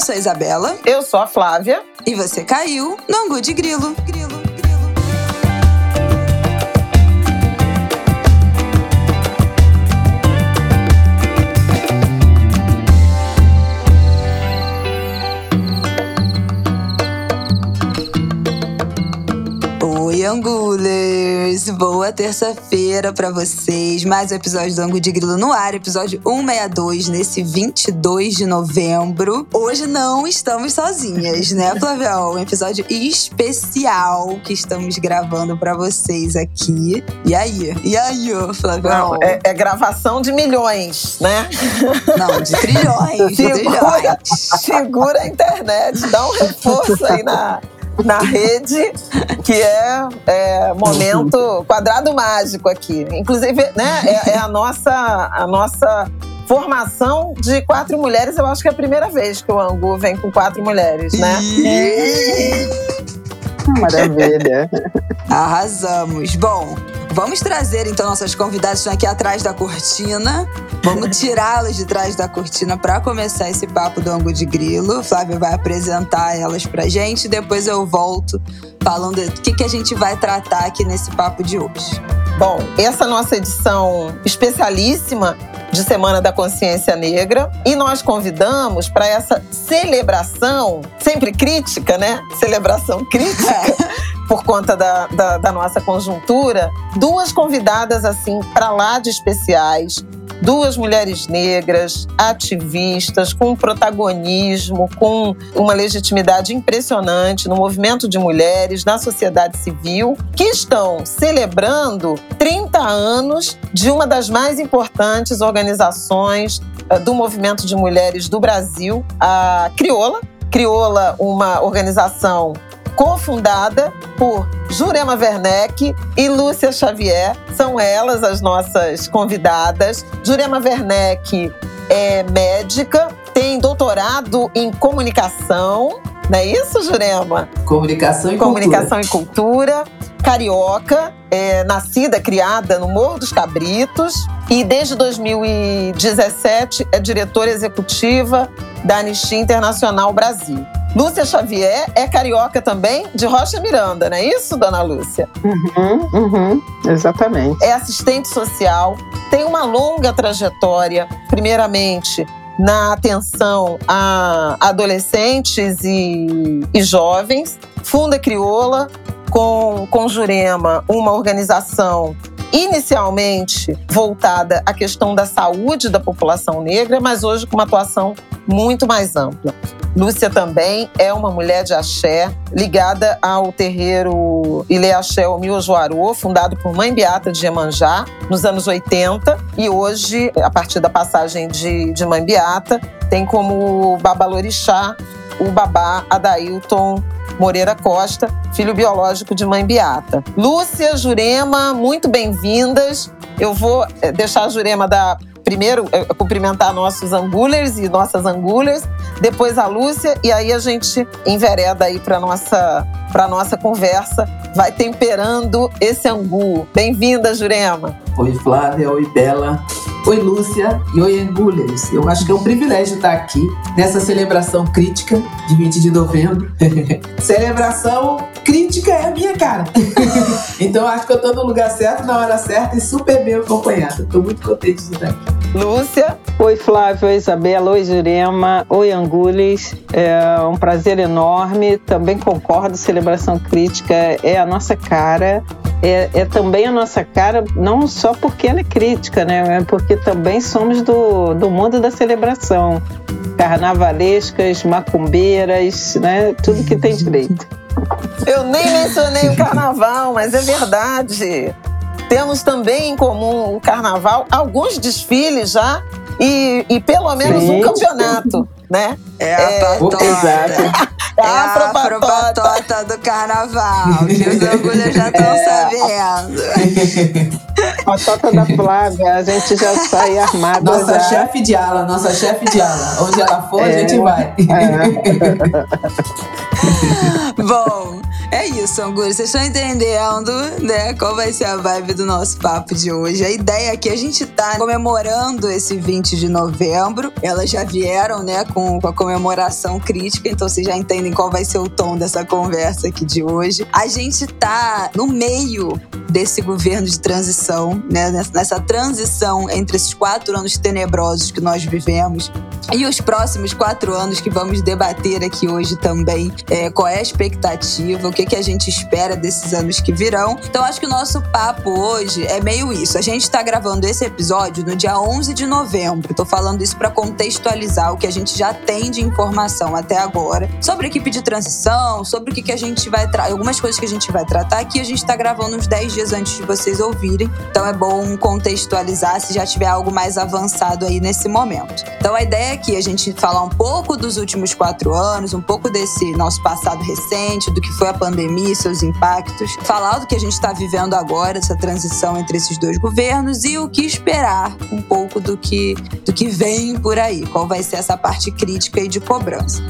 Eu sou a Isabela. Eu sou a Flávia. E você caiu no Angu de Grilo. Angulers! Boa terça-feira para vocês. Mais um episódio do Angu de Grilo no ar, episódio 162, nesse 22 de novembro. Hoje não estamos sozinhas, né, Flavião? Um episódio especial que estamos gravando para vocês aqui. E aí? E aí, Flavião? Não, é, é, gravação de milhões, né? Não, de trilhões. segura, de trilhões. segura a internet, dá um reforço aí na na rede, que é, é, momento quadrado mágico aqui. Inclusive, né, é, é, a nossa a nossa formação de quatro mulheres. Eu acho que é a primeira vez que o Angu vem com quatro mulheres, né? Maravilha. Arrasamos. Bom, Vamos trazer então nossas convidadas estão aqui atrás da cortina. Vamos tirá-las de trás da cortina para começar esse papo do ângulo de grilo. O Flávio vai apresentar elas pra gente, depois eu volto falando do que, que a gente vai tratar aqui nesse papo de hoje. Bom, essa nossa edição especialíssima de Semana da Consciência Negra e nós convidamos para essa celebração, sempre crítica, né? Celebração crítica. por conta da, da, da, nossa conjuntura, duas convidadas assim para lá de especiais, duas mulheres negras, ativistas, com um protagonismo, com uma legitimidade impressionante no movimento de mulheres, na sociedade civil, que estão celebrando 30 anos de uma das mais importantes organizações eh, do movimento de mulheres do Brasil, a Crioula. Crioula, uma organização cofundada por Jurema Werneck e Lúcia Xavier. São elas as nossas convidadas. Jurema Werneck é médica, tem doutorado em comunicação. Não é isso, Jurema? Comunicação e comunicação cultura. Comunicação e cultura. Carioca, é, nascida, criada no Morro dos Cabritos e desde 2017 é diretora executiva da Anistia Internacional Brasil. Lúcia Xavier é carioca também, de Rocha Miranda, não é isso, dona Lúcia? Uhum, uhum, exatamente. É assistente social, tem uma longa trajetória, primeiramente na atenção a adolescentes e, e jovens, funda Crioula com, com Jurema, uma organização inicialmente voltada à questão da saúde da população negra, mas hoje com uma atuação muito mais ampla. Lúcia também é uma mulher de axé, ligada ao terreiro Ilê Axé Omiojoarô, fundado por Mãe Beata de Iemanjá, nos anos 80. E hoje, a partir da passagem de, de Mãe Beata, tem como babalorixá o babá Adailton Moreira Costa, filho biológico de Mãe Beata. Lúcia, Jurema, muito bem-vindas. Eu vou eh, deixar a Jurema dar primeiro é, cumprimentar nossos angulers e nossas angulers, depois a Lúcia e aí a gente envereda aí para nossa para nossa conversa, vai temperando esse angu. Bem-vinda, Jurema. Oi, Flávia, oi, Bela. Oi, Lúcia e oi, Angulers. Eu acho que é um privilégio estar aqui nessa celebração crítica de 20 de novembro. celebração crítica é a minha cara. então acho que eu estou no lugar certo, na hora certa e super bem acompanhada. Estou muito contente de estar aqui. Lúcia. Oi, Flávio, oi, Isabela, oi, Jurema, oi, Angules. É um prazer enorme. Também concordo, celebração crítica é a nossa cara é, é, também a nossa cara, não só porque ela é crítica, né? É porque também somos do, do mundo da celebração. Carnavalescas, macumbeiras, né? Tudo que tem direito. Eu nem mencionei o carnaval, mas é verdade. Temos também em comum o carnaval, alguns desfiles já e, e pelo menos Sim. um campeonato, né? É a é. Exato. É a afropatota do carnaval, que os orgulhos já estão é. sabendo. Patota da Flávia, a gente já sai armada. Nossa já. chefe de ala, nossa chefe de ala. Onde ela for, é. a gente vai. É. Bom, É isso, Angúria. Vocês estão entendendo, né? Qual vai ser a vibe do nosso papo de hoje? A ideia é que a gente tá comemorando esse 20 de novembro. Elas já vieram, né, com, com a comemoração crítica, então vocês já entendem qual vai ser o tom dessa conversa aqui de hoje. A gente tá no meio desse governo de transição, né? Nessa transição entre esses quatro anos tenebrosos que nós vivemos e os próximos quatro anos que vamos debater aqui hoje também. É, qual é a expectativa? O que, que a gente espera desses anos que virão? Então, acho que o nosso papo hoje é meio isso. A gente está gravando esse episódio no dia 11 de novembro. Estou falando isso para contextualizar o que a gente já tem de informação até agora sobre a equipe de transição, sobre o que, que a gente vai algumas coisas que a gente vai tratar aqui. A gente está gravando uns 10 dias antes de vocês ouvirem. Então, é bom contextualizar se já tiver algo mais avançado aí nesse momento. Então, a ideia é que a gente falar um pouco dos últimos quatro anos, um pouco desse nosso passado recente, do que foi a pandemia e seus impactos, falar do que a gente está vivendo agora, essa transição entre esses dois governos e o que esperar um pouco do que, do que vem por aí, qual vai ser essa parte crítica e de cobrança.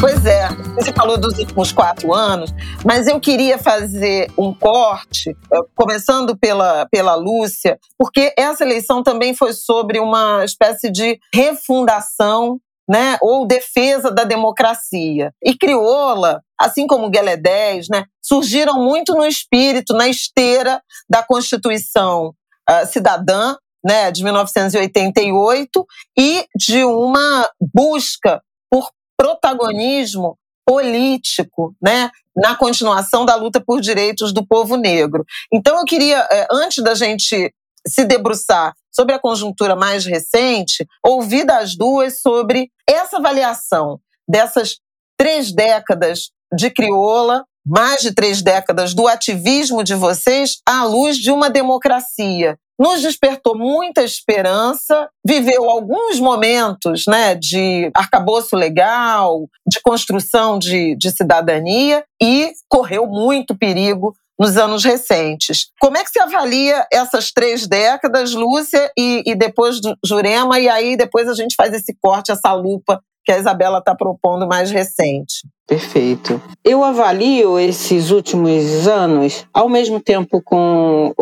Pois é, você falou dos últimos quatro anos, mas eu queria fazer um corte, eh, começando pela, pela Lúcia, porque essa eleição também foi sobre uma espécie de refundação né, ou defesa da democracia. E Crioula, assim como Guelé 10, né, surgiram muito no espírito, na esteira da Constituição uh, Cidadã, né, de 1988, e de uma busca por protagonismo político, né, na continuação da luta por direitos do povo negro. Então eu queria, eh, antes da gente se debruçar sobre a conjuntura mais recente, ouvir das duas sobre essa avaliação dessas três décadas de crioula, mais de três décadas do ativismo de vocês à luz de uma democracia. Nos despertou muita esperança, viveu alguns momentos né, de arcabouço legal, de construção de, de cidadania e correu muito perigo nos anos recentes. Como é que se avalia essas três décadas, Lúcia, e, e depois do Jurema, e aí depois a gente faz esse corte, essa lupa que a Isabela está propondo mais recente? Perfeito. Eu avalio esses últimos anos, ao mesmo tempo com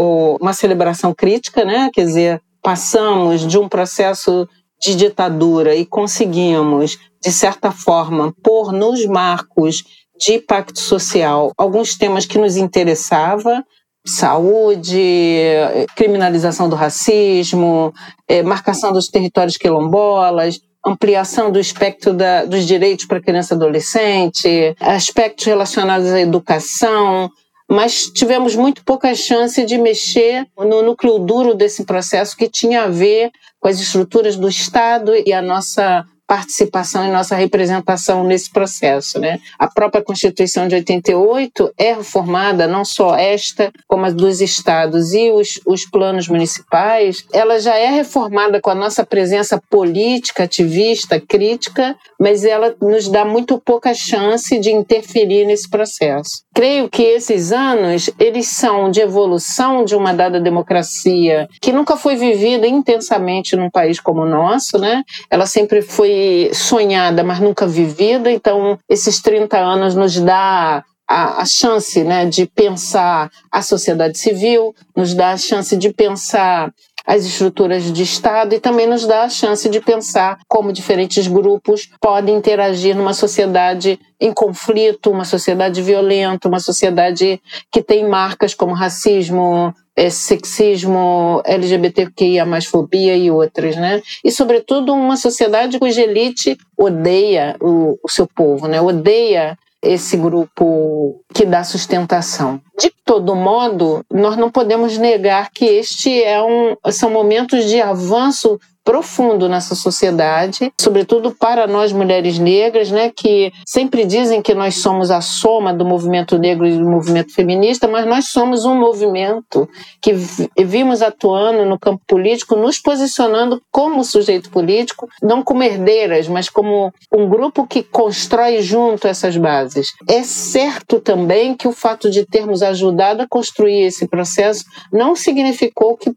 uma celebração crítica, né? Quer dizer, passamos de um processo de ditadura e conseguimos, de certa forma, pôr nos marcos de pacto social alguns temas que nos interessavam, saúde, criminalização do racismo, eh, marcação dos territórios quilombolas, ampliação do espectro da, dos direitos para criança e adolescente, aspectos relacionados à educação, mas tivemos muito pouca chance de mexer no núcleo duro desse processo que tinha a ver com as estruturas do Estado e a nossa participação e nossa representação nesse processo. Né? A própria Constituição de 88 é reformada, não só esta, como as dos estados e os, os planos municipais, ela já é reformada com a nossa presença política, ativista, crítica, mas ela nos dá muito pouca chance de interferir nesse processo. Creio que esses anos, eles são de evolução de uma dada democracia que nunca foi vivida intensamente num país como o nosso, né? Ela sempre foi sonhada, mas nunca vivida. Então, esses 30 anos nos dá a, a, chance né, de pensar a sociedade civil, nos dá a chance de pensar as estruturas de Estado e também nos dá a chance de pensar como diferentes grupos podem interagir numa sociedade em conflito, uma sociedade violenta, uma sociedade que tem marcas como racismo, é, sexismo, LGBTQIA, mais fobia e outras, né? E, sobretudo, uma sociedade cuja elite odeia o, o seu povo, né? Odeia esse grupo que dá sustentação. De todo modo, nós não podemos negar que este é um, são momentos de avanço profundo nessa sociedade, sobretudo para nós mulheres negras, né, que sempre dizem que nós somos a soma do movimento negro e do movimento feminista, mas nós somos um movimento que vimos atuando no campo político, nos posicionando como sujeito político, não como herdeiras, mas como um grupo que constrói junto essas bases. É certo também que o fato de termos ajudado a construir esse processo não significou que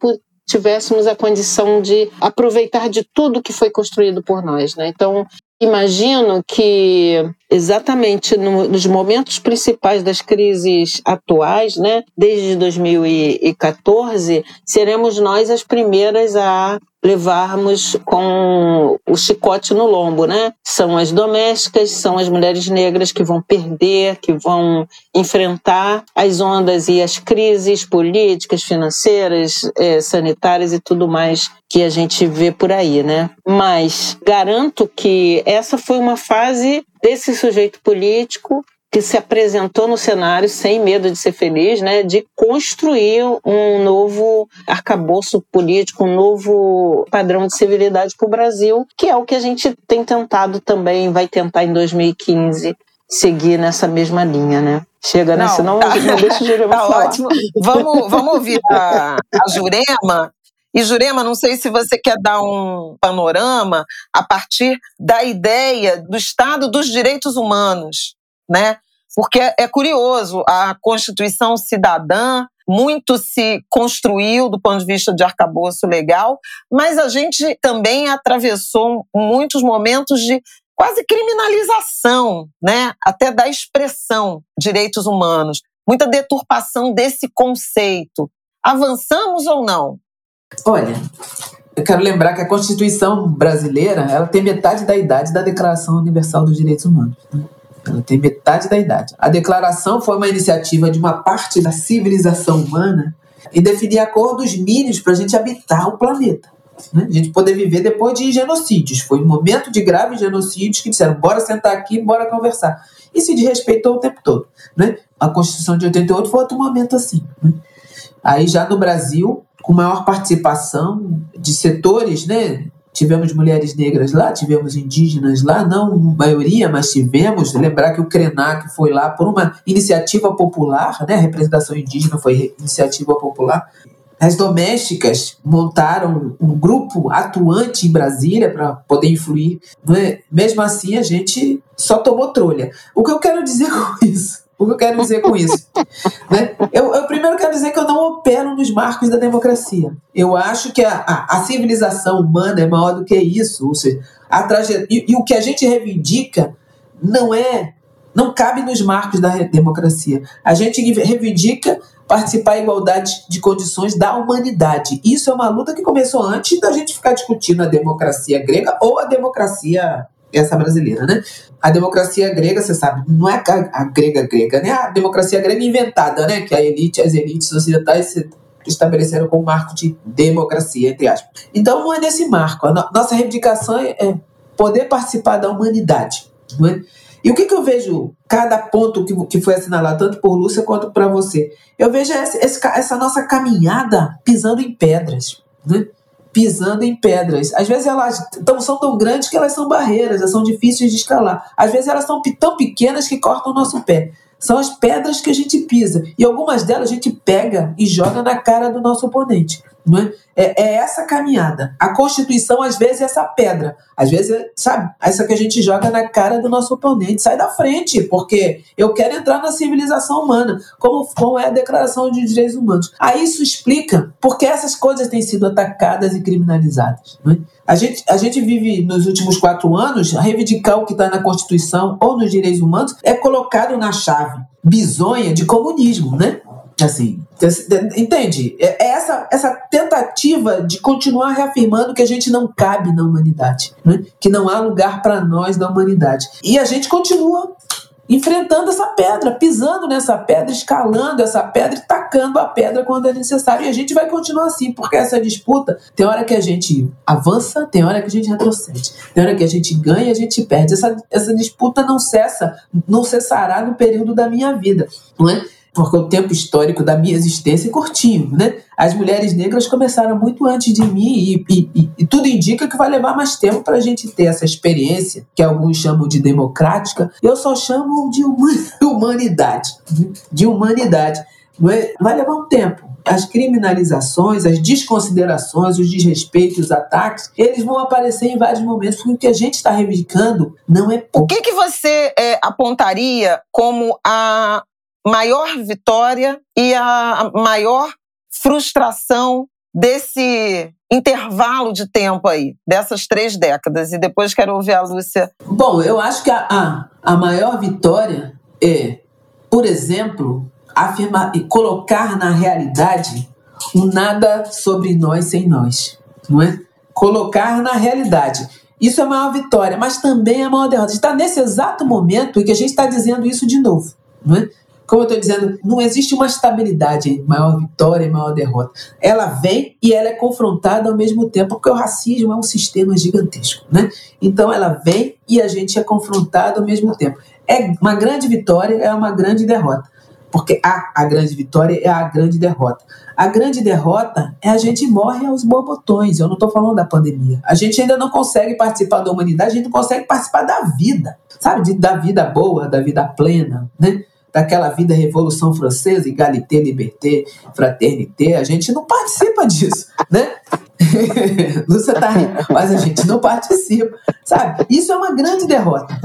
tivéssemos a condição de aproveitar de tudo que foi construído por nós. Né? Então, imagino que exatamente no, nos momentos principais das crises atuais, né, desde 2014, seremos nós as primeiras a levarmos com o chicote no lombo, né? São as domésticas, são as mulheres negras que vão perder, que vão enfrentar as ondas e as crises políticas, financeiras, eh, sanitárias e tudo mais que a gente vê por aí, né? Mas garanto que essa foi uma fase desse sujeito político que se apresentou no cenário sem medo de ser feliz, né, de construir um novo arcabouço político, um novo padrão de civilidade para o Brasil, que é o que a gente tem tentado também, vai tentar em 2015 seguir nessa mesma linha, né? Chega, né? Não, Senão tá, não deixa o Jurema tá falar. Ótimo. Vamos, vamos ouvir a, a Jurema e Jurema, não sei se você quer dar um panorama a partir da ideia do Estado dos Direitos Humanos, né? Porque é curioso, a Constituição Cidadã muito se construiu do ponto de vista de arcabouço legal, mas a gente também atravessou muitos momentos de quase criminalização, né? Até da expressão direitos humanos, muita deturpação desse conceito. Avançamos ou não? Olha, eu quero lembrar que a Constituição brasileira ela tem metade da idade da Declaração Universal dos Direitos Humanos. Né? Ela tem metade da idade. A declaração foi uma iniciativa de uma parte da civilização humana em definir acordos mínimos para a gente habitar o planeta. Né? A gente poder viver depois de genocídios. Foi um momento de graves genocídios que disseram: bora sentar aqui, bora conversar. E se desrespeitou o tempo todo. Né? A Constituição de 88 foi outro momento assim. Né? Aí já no Brasil, com maior participação de setores, né? Tivemos mulheres negras lá, tivemos indígenas lá, não maioria, mas tivemos. Lembrar que o Krenak foi lá por uma iniciativa popular, né? A representação indígena foi iniciativa popular. As domésticas montaram um grupo atuante em Brasília para poder influir. É? Mesmo assim, a gente só tomou trolha. O que eu quero dizer com isso? O que eu quero dizer com isso? né? eu, eu, primeiro quero dizer que eu não opero nos marcos da democracia. Eu acho que a, a, a civilização humana é maior do que isso. Ou seja, a traje... E, e, o que a gente reivindica não é. não cabe nos marcos da democracia. A gente reivindica participar em igualdade de condições da humanidade. Isso é uma luta que começou antes da gente ficar discutindo a democracia grega ou a democracia essa brasileira, né? A democracia grega, você sabe, não é a, grega grega, né? A democracia grega inventada, né? Que a elite, as elites ocidentais se estabeleceram como marco de democracia, entre aspas. Então não é nesse marco. A nossa reivindicação é, é poder participar da humanidade, é? E o que, que eu vejo, cada ponto que, que foi assinalado, tanto por Lúcia quanto para você? Eu vejo essa nossa caminhada pisando em pedras. Né? Pisando em pedras. Às vezes elas tão, são tão grandes que elas são barreiras, elas são difíceis de escalar. Às vezes elas são tão pequenas que cortam o nosso pé. São as pedras que a gente pisa. E algumas delas a gente pega e joga na cara do nosso oponente. É? É, é essa caminhada. A Constituição, às vezes, é essa pedra. Às vezes, é, sabe, essa que a gente joga na cara do nosso oponente. Sai da frente, porque eu quero entrar na civilização humana, como, como é a Declaração de Direitos Humanos. Aí isso explica porque essas coisas têm sido atacadas e criminalizadas. É? A gente, a gente vive nos últimos quatro anos, reivindicar o que está na Constituição ou nos direitos humanos é colocado na chave bizonha de comunismo, né? Assim, entende? É, é essa, essa tentativa de continuar reafirmando que a gente não cabe na humanidade, né? que não há lugar para nós na humanidade. E a gente continua enfrentando essa pedra, pisando nessa pedra, escalando essa pedra e tacando a pedra quando é necessário. E a gente vai continuar assim, porque essa disputa tem hora que a gente avança, tem hora que a gente retrocede, tem hora que a gente ganha a gente perde. Essa, essa disputa não cessa, não cessará no período da minha vida, não é? Porque o tempo histórico da minha existência é curtinho, né? As mulheres negras começaram muito antes de mim e, e, e, tudo indica que vai levar mais tempo para a gente ter essa experiência, que alguns chamam de democrática, eu só chamo de humanidade, de humanidade. É? Vai levar um tempo. As criminalizações, as desconsiderações, os desrespeitos, os ataques, eles vão aparecer em vários momentos, porque o que a gente está reivindicando não é pouco. O que, que você é, apontaria como a maior vitória e a maior frustração desse intervalo de tempo aí, dessas três décadas? E depois quero ouvir a Lúcia. Bom, eu acho que a, a, a maior vitória é, por exemplo, afirmar e colocar na realidade um nada sobre nós sem nós, não é? Colocar na realidade. Isso é a maior vitória, mas também é a maior derrota. Está nesse exato momento em que a gente está dizendo isso de novo, não é? Como eu estou dizendo, não existe uma estabilidade entre maior vitória e maior derrota. Ela vem e ela é confrontada ao mesmo tempo, porque o racismo é um sistema gigantesco, né? Então ela vem e a gente é confrontado ao mesmo tempo. É uma grande vitória, é uma grande derrota. Porque a, a grande vitória é a grande derrota. A grande derrota é a gente morre aos borbotões. Eu não estou falando da pandemia. A gente ainda não consegue participar da humanidade, a gente não consegue participar da vida, sabe? Da vida boa, da vida plena, né? Daquela vida Revolução Francesa, égalité, liberté, fraternité, a gente não participa disso, né? Lúcia tá rindo, mas a gente não participa, sabe? Isso é uma grande derrota.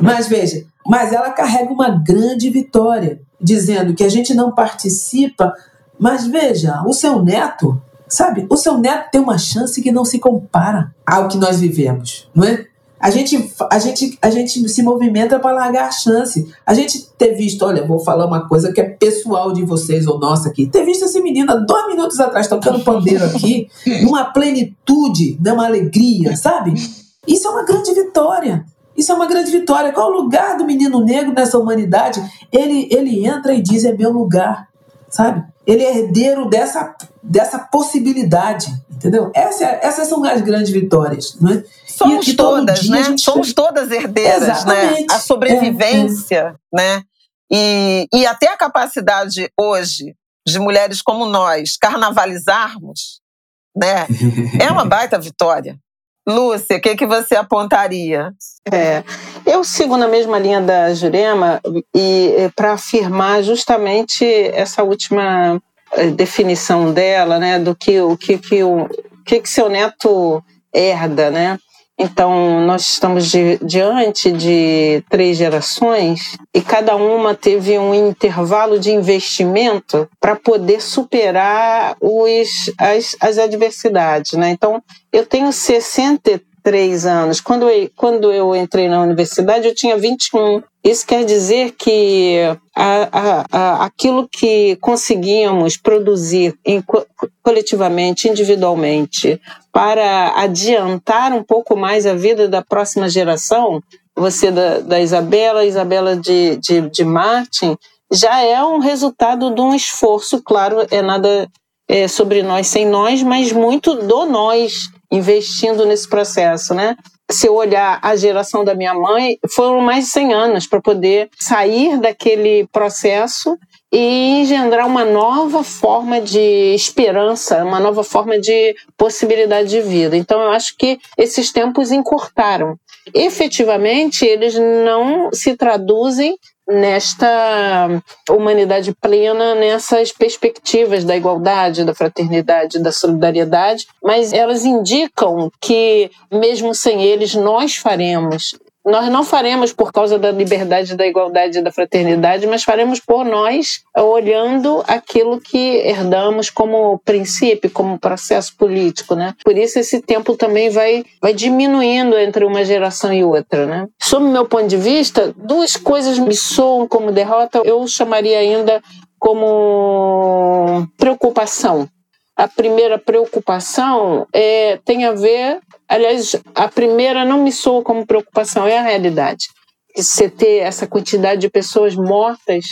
Mas veja, mas ela carrega uma grande vitória, dizendo que a gente não participa, mas veja, o seu neto, sabe? O seu neto tem uma chance que não se compara ao que nós vivemos, não é? A gente, a gente, a gente se movimenta para largar a chance. A gente ter visto, olha, vou falar uma coisa que é pessoal de vocês ou nossa aqui. Ter visto essa menina dois minutos atrás tocando pandeiro aqui, numa plenitude, numa alegria, sabe? Isso é uma grande vitória. Isso é uma grande vitória. Qual é o lugar do menino negro nessa humanidade? Ele, ele entra e diz: é meu lugar, sabe? Ele é herdeiro dessa, dessa possibilidade, entendeu? Essa, essas são as grandes vitórias, não é? Somos e, todas, né? Gente... Somos todas herdeiras, né? Exatamente. né? A sobrevivência, é, é. né? E, e até a capacidade hoje de mulheres como nós carnavalizarmos, né? É uma baita vitória. Lúcia, o que, que você apontaria? É, eu sigo na mesma linha da Jurema e para afirmar justamente essa última eh, definição dela, né, do que o que que o que, que seu neto herda, né? Então, nós estamos diante de três gerações e cada uma teve um intervalo de investimento para poder superar os, as, as adversidades. Né? Então, eu tenho 63 anos. Quando eu, quando eu entrei na universidade, eu tinha 21. Isso quer dizer que a, a, a, aquilo que conseguíamos produzir em, coletivamente, individualmente, para adiantar um pouco mais a vida da próxima geração, você da, da Isabela, Isabela de, de, de Martin, já é um resultado de um esforço, claro, é nada é, sobre nós sem nós, mas muito do nós investindo nesse processo, né? Se eu olhar a geração da minha mãe, foram mais de 100 anos para poder sair daquele processo e engendrar uma nova forma de esperança, uma nova forma de possibilidade de vida. Então, eu acho que esses tempos encurtaram. Efetivamente, eles não se traduzem nesta humanidade plena, nessas perspectivas da igualdade, da fraternidade, da solidariedade, mas elas indicam que, mesmo sem eles, nós faremos nós não faremos por causa da liberdade, da igualdade e da fraternidade, mas faremos por nós, olhando aquilo que herdamos como princípio, como processo político, né? Por isso esse tempo também vai, vai diminuindo entre uma geração e outra, né? Sob meu ponto de vista, duas coisas me soam como derrota, eu chamaria ainda como preocupação. A primeira preocupação é, tem a ver Aliás, a primeira não me soa como preocupação, é a realidade. Você ter essa quantidade de pessoas mortas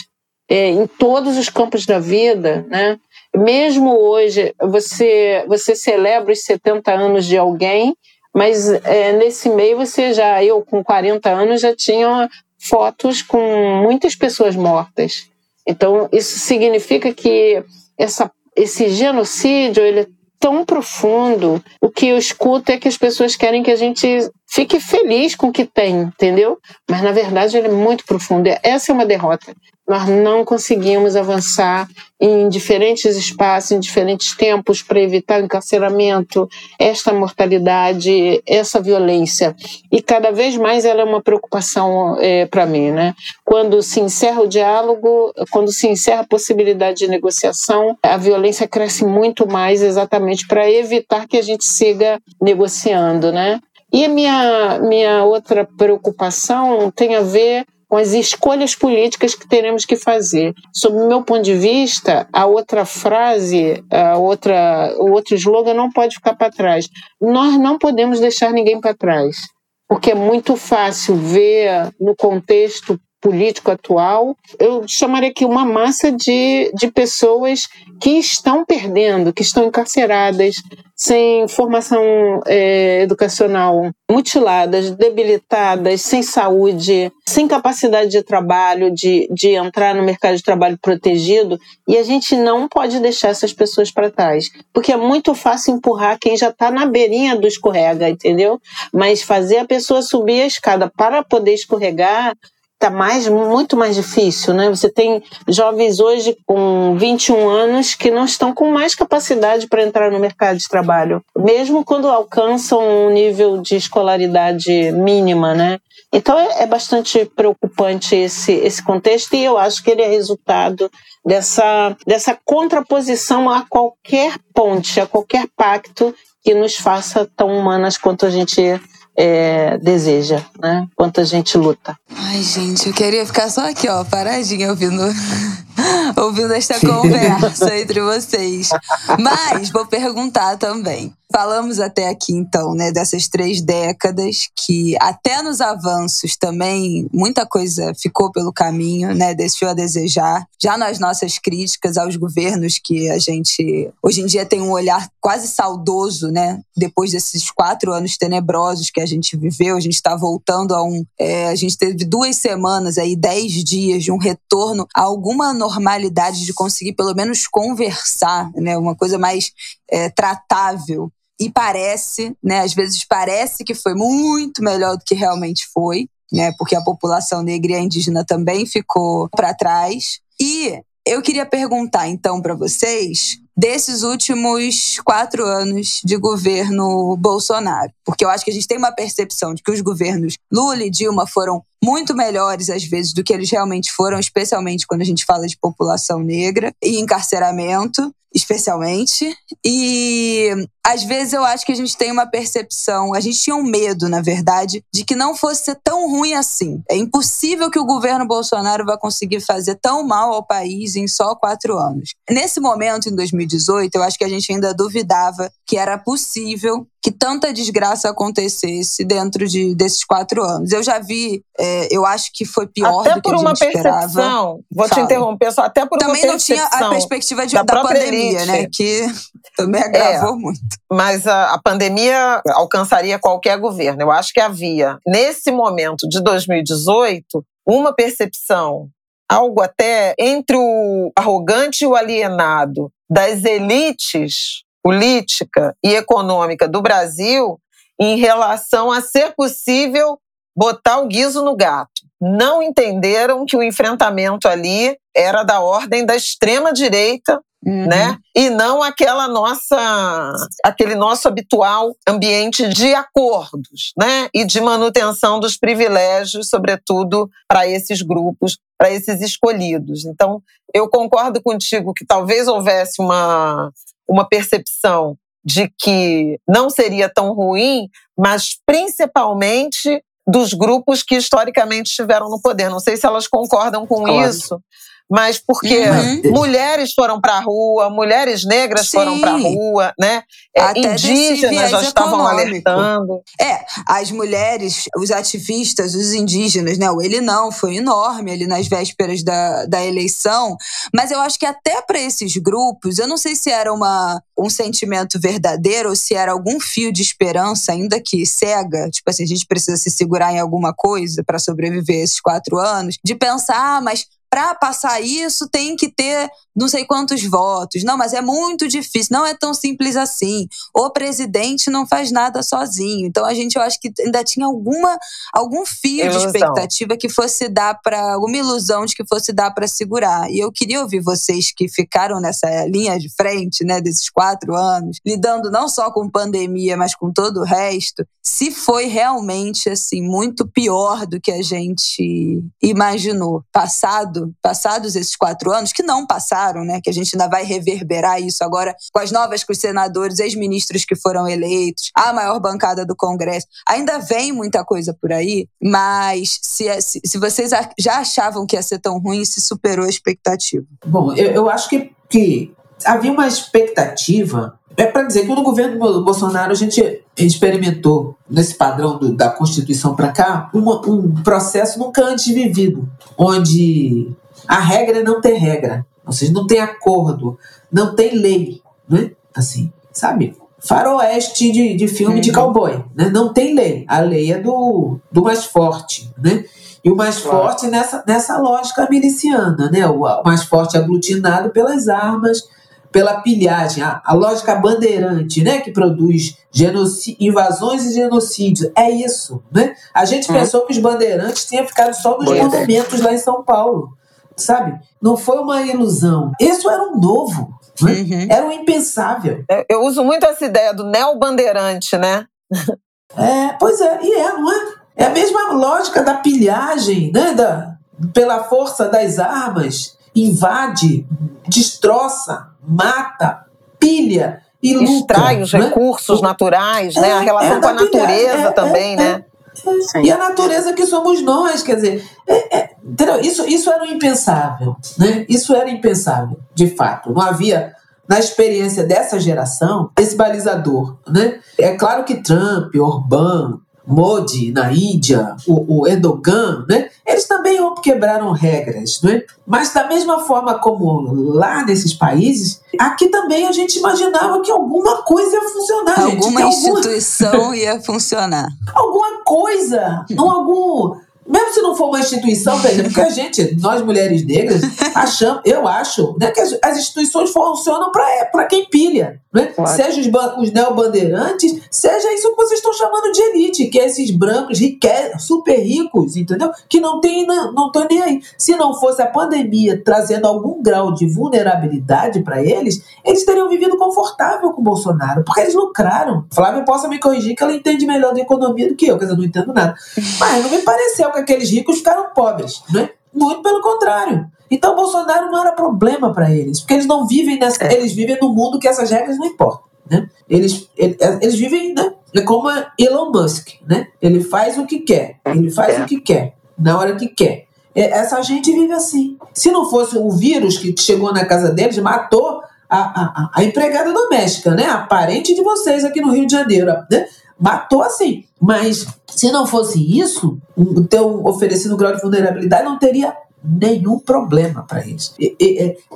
é, em todos os campos da vida, né? Mesmo hoje, você, você celebra os 70 anos de alguém, mas é, nesse meio você já, eu com 40 anos, já tinha fotos com muitas pessoas mortas. Então, isso significa que essa, esse genocídio ele tão profundo. O que eu escuto é que as pessoas querem que a gente fique feliz com o que tem, entendeu? Mas na verdade ele é muito profundo. Essa é uma derrota. Nós não conseguimos avançar em diferentes espaços, em diferentes tempos, para evitar o encarceramento, esta mortalidade, essa violência. E cada vez mais ela é uma preocupação é, para mim. Né? Quando se encerra o diálogo, quando se encerra a possibilidade de negociação, a violência cresce muito mais exatamente para evitar que a gente siga negociando. Né? E a minha, minha outra preocupação tem a ver com as escolhas políticas que teremos que fazer. Sob o meu ponto de vista, a outra frase, a outra, o outro slogan não pode ficar para trás. Nós não podemos deixar ninguém para trás, porque é muito fácil ver no contexto político atual, eu chamaria aqui uma massa de, de pessoas que estão perdendo, que estão encarceradas, sem formação é, educacional, mutiladas, debilitadas, sem saúde, sem capacidade de trabalho, de, de entrar no mercado de trabalho protegido, e a gente não pode deixar essas pessoas para trás, porque é muito fácil empurrar quem já está na beirinha do escorrega, entendeu? Mas fazer a pessoa subir a escada para poder escorregar está mais, muito mais difícil, né? Você tem jovens hoje com 21 anos que não estão com mais capacidade para entrar no mercado de trabalho, mesmo quando alcançam um nível de escolaridade mínima, né? Então é, é bastante preocupante esse, esse contexto e eu acho que ele é resultado dessa, dessa contraposição a qualquer ponte, a qualquer pacto que nos faça tão humanas quanto a gente é, deseja, né? Quanto a gente luta. Ai, gente, eu queria ficar só aqui, ó, paradinha ouvindo, ouvindo esta conversa entre vocês. Mas vou perguntar também. Falamos até aqui, então, né, dessas três décadas que até nos avanços também muita coisa ficou pelo caminho, né, deixou a desejar. Já nas nossas críticas aos governos que a gente hoje em dia tem um olhar quase saudoso, né, depois desses quatro anos tenebrosos que a gente viveu, a gente está voltando a um, é, a gente teve duas semanas aí, dez dias de um retorno a alguma normalidade de conseguir pelo menos conversar, né, uma coisa mais é, tratável. E parece, né, às vezes parece que foi muito melhor do que realmente foi, né, porque a população negra e indígena também ficou para trás. E eu queria perguntar então para vocês desses últimos quatro anos de governo Bolsonaro. Porque eu acho que a gente tem uma percepção de que os governos Lula e Dilma foram muito melhores, às vezes, do que eles realmente foram, especialmente quando a gente fala de população negra e encarceramento especialmente. E às vezes eu acho que a gente tem uma percepção, a gente tinha um medo, na verdade, de que não fosse tão ruim assim. É impossível que o governo Bolsonaro vá conseguir fazer tão mal ao país em só quatro anos. Nesse momento, em 2018, eu acho que a gente ainda duvidava que era possível que tanta desgraça acontecesse dentro de, desses quatro anos. Eu já vi, é, eu acho que foi pior até do que a gente percepção, Vou Fala. te interromper só, até por também uma percepção. Também não tinha a perspectiva de, da, da pandemia, elite. né? Que também agravou é, muito. Mas a, a pandemia alcançaria qualquer governo. Eu acho que havia, nesse momento de 2018, uma percepção algo até entre o arrogante e o alienado das elites política e econômica do Brasil em relação a ser possível botar o guiso no gato. Não entenderam que o enfrentamento ali era da ordem da extrema direita Uhum. Né? E não aquela nossa, aquele nosso habitual ambiente de acordos, né? E de manutenção dos privilégios, sobretudo para esses grupos, para esses escolhidos. Então, eu concordo contigo que talvez houvesse uma uma percepção de que não seria tão ruim, mas principalmente dos grupos que historicamente estiveram no poder. Não sei se elas concordam com claro. isso, mas porque uhum. mulheres foram para a rua, mulheres negras Sim. foram para a rua, né? É, Até indígenas já estavam alertando. É, as mulheres, os ativistas, os indígenas, né? O ele não foi enorme ali nas vésperas da, da eleição, mas eu acho que até para esses grupos, eu não sei se era uma, um sentimento verdadeiro ou se era algum fio de esperança, ainda que cega, tipo assim, a gente precisa se segurar em alguma coisa para sobreviver esses quatro anos, de pensar, ah, mas para passar isso tem que ter não sei quantos votos. Não, mas é muito difícil, não é tão simples assim. O presidente não faz nada sozinho. Então a gente, eu acho que ainda tinha alguma algum fio ilusão. de expectativa que fosse dar para alguma ilusão de que fosse dar para segurar. E eu queria ouvir vocês que ficaram nessa linha de frente, né, desses quatro anos, lidando não só com pandemia, mas com todo o resto, se foi realmente assim muito pior do que a gente imaginou. Passado, passados esses quatro anos que não passaram né? Que a gente ainda vai reverberar isso agora com as novas com os senadores, ex-ministros que foram eleitos, a maior bancada do Congresso. Ainda vem muita coisa por aí, mas se, se, se vocês já achavam que ia ser tão ruim, se superou a expectativa. Bom, eu, eu acho que, que havia uma expectativa. É para dizer que no governo Bolsonaro a gente experimentou, nesse padrão do, da Constituição para cá, uma, um processo nunca antes vivido, onde a regra é não ter regra. Ou seja, não tem acordo, não tem lei, né? Assim, sabe? Faroeste de, de filme uhum. de cowboy, né? Não tem lei. A lei é do, do mais forte, né? E o mais claro. forte nessa, nessa lógica miliciana, né? O, o mais forte aglutinado pelas armas, pela pilhagem, a, a lógica bandeirante, né? Que produz invasões e genocídios. É isso, né? A gente uhum. pensou que os bandeirantes tinham ficado só nos monumentos lá em São Paulo sabe? Não foi uma ilusão. Isso era um novo. Né? Uhum. Era um impensável. É, eu uso muito essa ideia do neo-bandeirante, né? é, pois é, e é, não é? É a mesma lógica da pilhagem, né? Da, pela força das armas, invade, destroça, mata, pilha e luta. Extrai os né? recursos naturais, né? A é, relação é com a natureza é, também, né? Sim. E a natureza que somos nós, quer dizer, é, é, isso, isso era impensável, né? Isso era impensável, de fato. Não havia na experiência dessa geração esse balizador, né? É claro que Trump, Orbán, Modi na Índia, o, o Erdogan, né? Eles também quebraram regras, né? Mas da mesma forma como lá nesses países, aqui também a gente imaginava que alguma coisa ia funcionar. Alguma gente, instituição alguma... ia funcionar. alguma coisa, não algum mesmo se não for uma instituição, porque a gente, nós mulheres negras, achamos, eu acho, né, que as, as instituições funcionam para quem pilha. Né? Claro. Seja os, os neobandeirantes, seja isso que vocês estão chamando de elite, que é esses brancos rique, super ricos, entendeu? Que não tem, não estão nem aí. Se não fosse a pandemia trazendo algum grau de vulnerabilidade para eles, eles teriam vivido confortável com o Bolsonaro, porque eles lucraram. Flávia possa me corrigir que ela entende melhor de economia do que eu, quer dizer, eu não entendo nada. Mas não me pareceu que aqueles ricos ficaram pobres, né? Muito pelo contrário. Então Bolsonaro não era problema para eles, porque eles não vivem nessa, é. eles vivem num mundo que essas regras não importam, né? Eles, eles, eles vivem, né? É como Elon Musk, né? Ele faz o que quer, ele faz é. o que quer, na hora que quer. É, essa gente vive assim. Se não fosse o vírus que chegou na casa deles, matou a, a, a empregada doméstica, né? A parente de vocês aqui no Rio de Janeiro, né? matou assim. Mas se não fosse isso, ter um oferecido um grau de vulnerabilidade não teria nenhum problema para eles.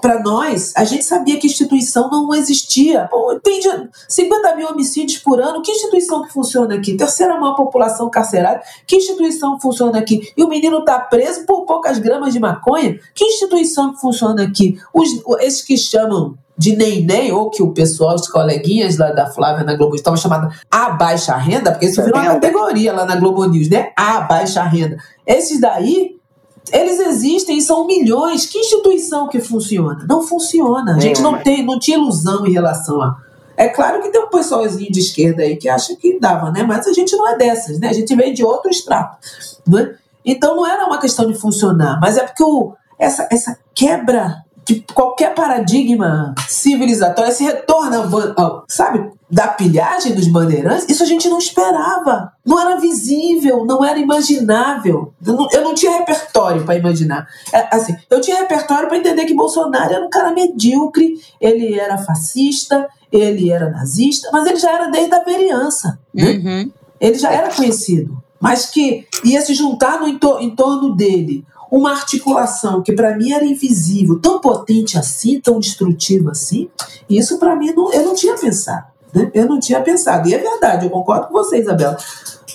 Para nós, a gente sabia que instituição não existia. Tem 50 mil homicídios por ano. Que instituição que funciona aqui? Terceira maior população carcerária. Que instituição funciona aqui? E o menino está preso por poucas gramas de maconha. Que instituição que funciona aqui? Os, esses que chamam de neném, ou que o pessoal, os coleguinhas lá da Flávia na Globo estavam chamando a baixa renda, porque isso virou uma categoria lá na Globo News, né? A baixa renda. Esses daí, eles existem e são milhões. Que instituição que funciona? Não funciona. A gente não tem, não tinha ilusão em relação a. É claro que tem um pessoalzinho de esquerda aí que acha que dava, né? Mas a gente não é dessas, né? A gente vem de outro extrato, né? Então não era uma questão de funcionar, mas é porque o, essa, essa quebra de qualquer paradigma civilizatório, esse retorno, ao, sabe, da pilhagem dos bandeirantes, isso a gente não esperava. Não era visível, não era imaginável. Eu não, eu não tinha repertório para imaginar. É, assim, eu tinha repertório para entender que Bolsonaro era um cara medíocre, ele era fascista, ele era nazista, mas ele já era desde a vereança. Né? Uhum. Ele já era conhecido. Mas que ia se juntar no, em torno dele uma articulação que para mim era invisível, tão potente assim, tão destrutiva assim, isso para mim não, eu não tinha pensado. Né? Eu não tinha pensado. E é verdade, eu concordo com você, Isabela.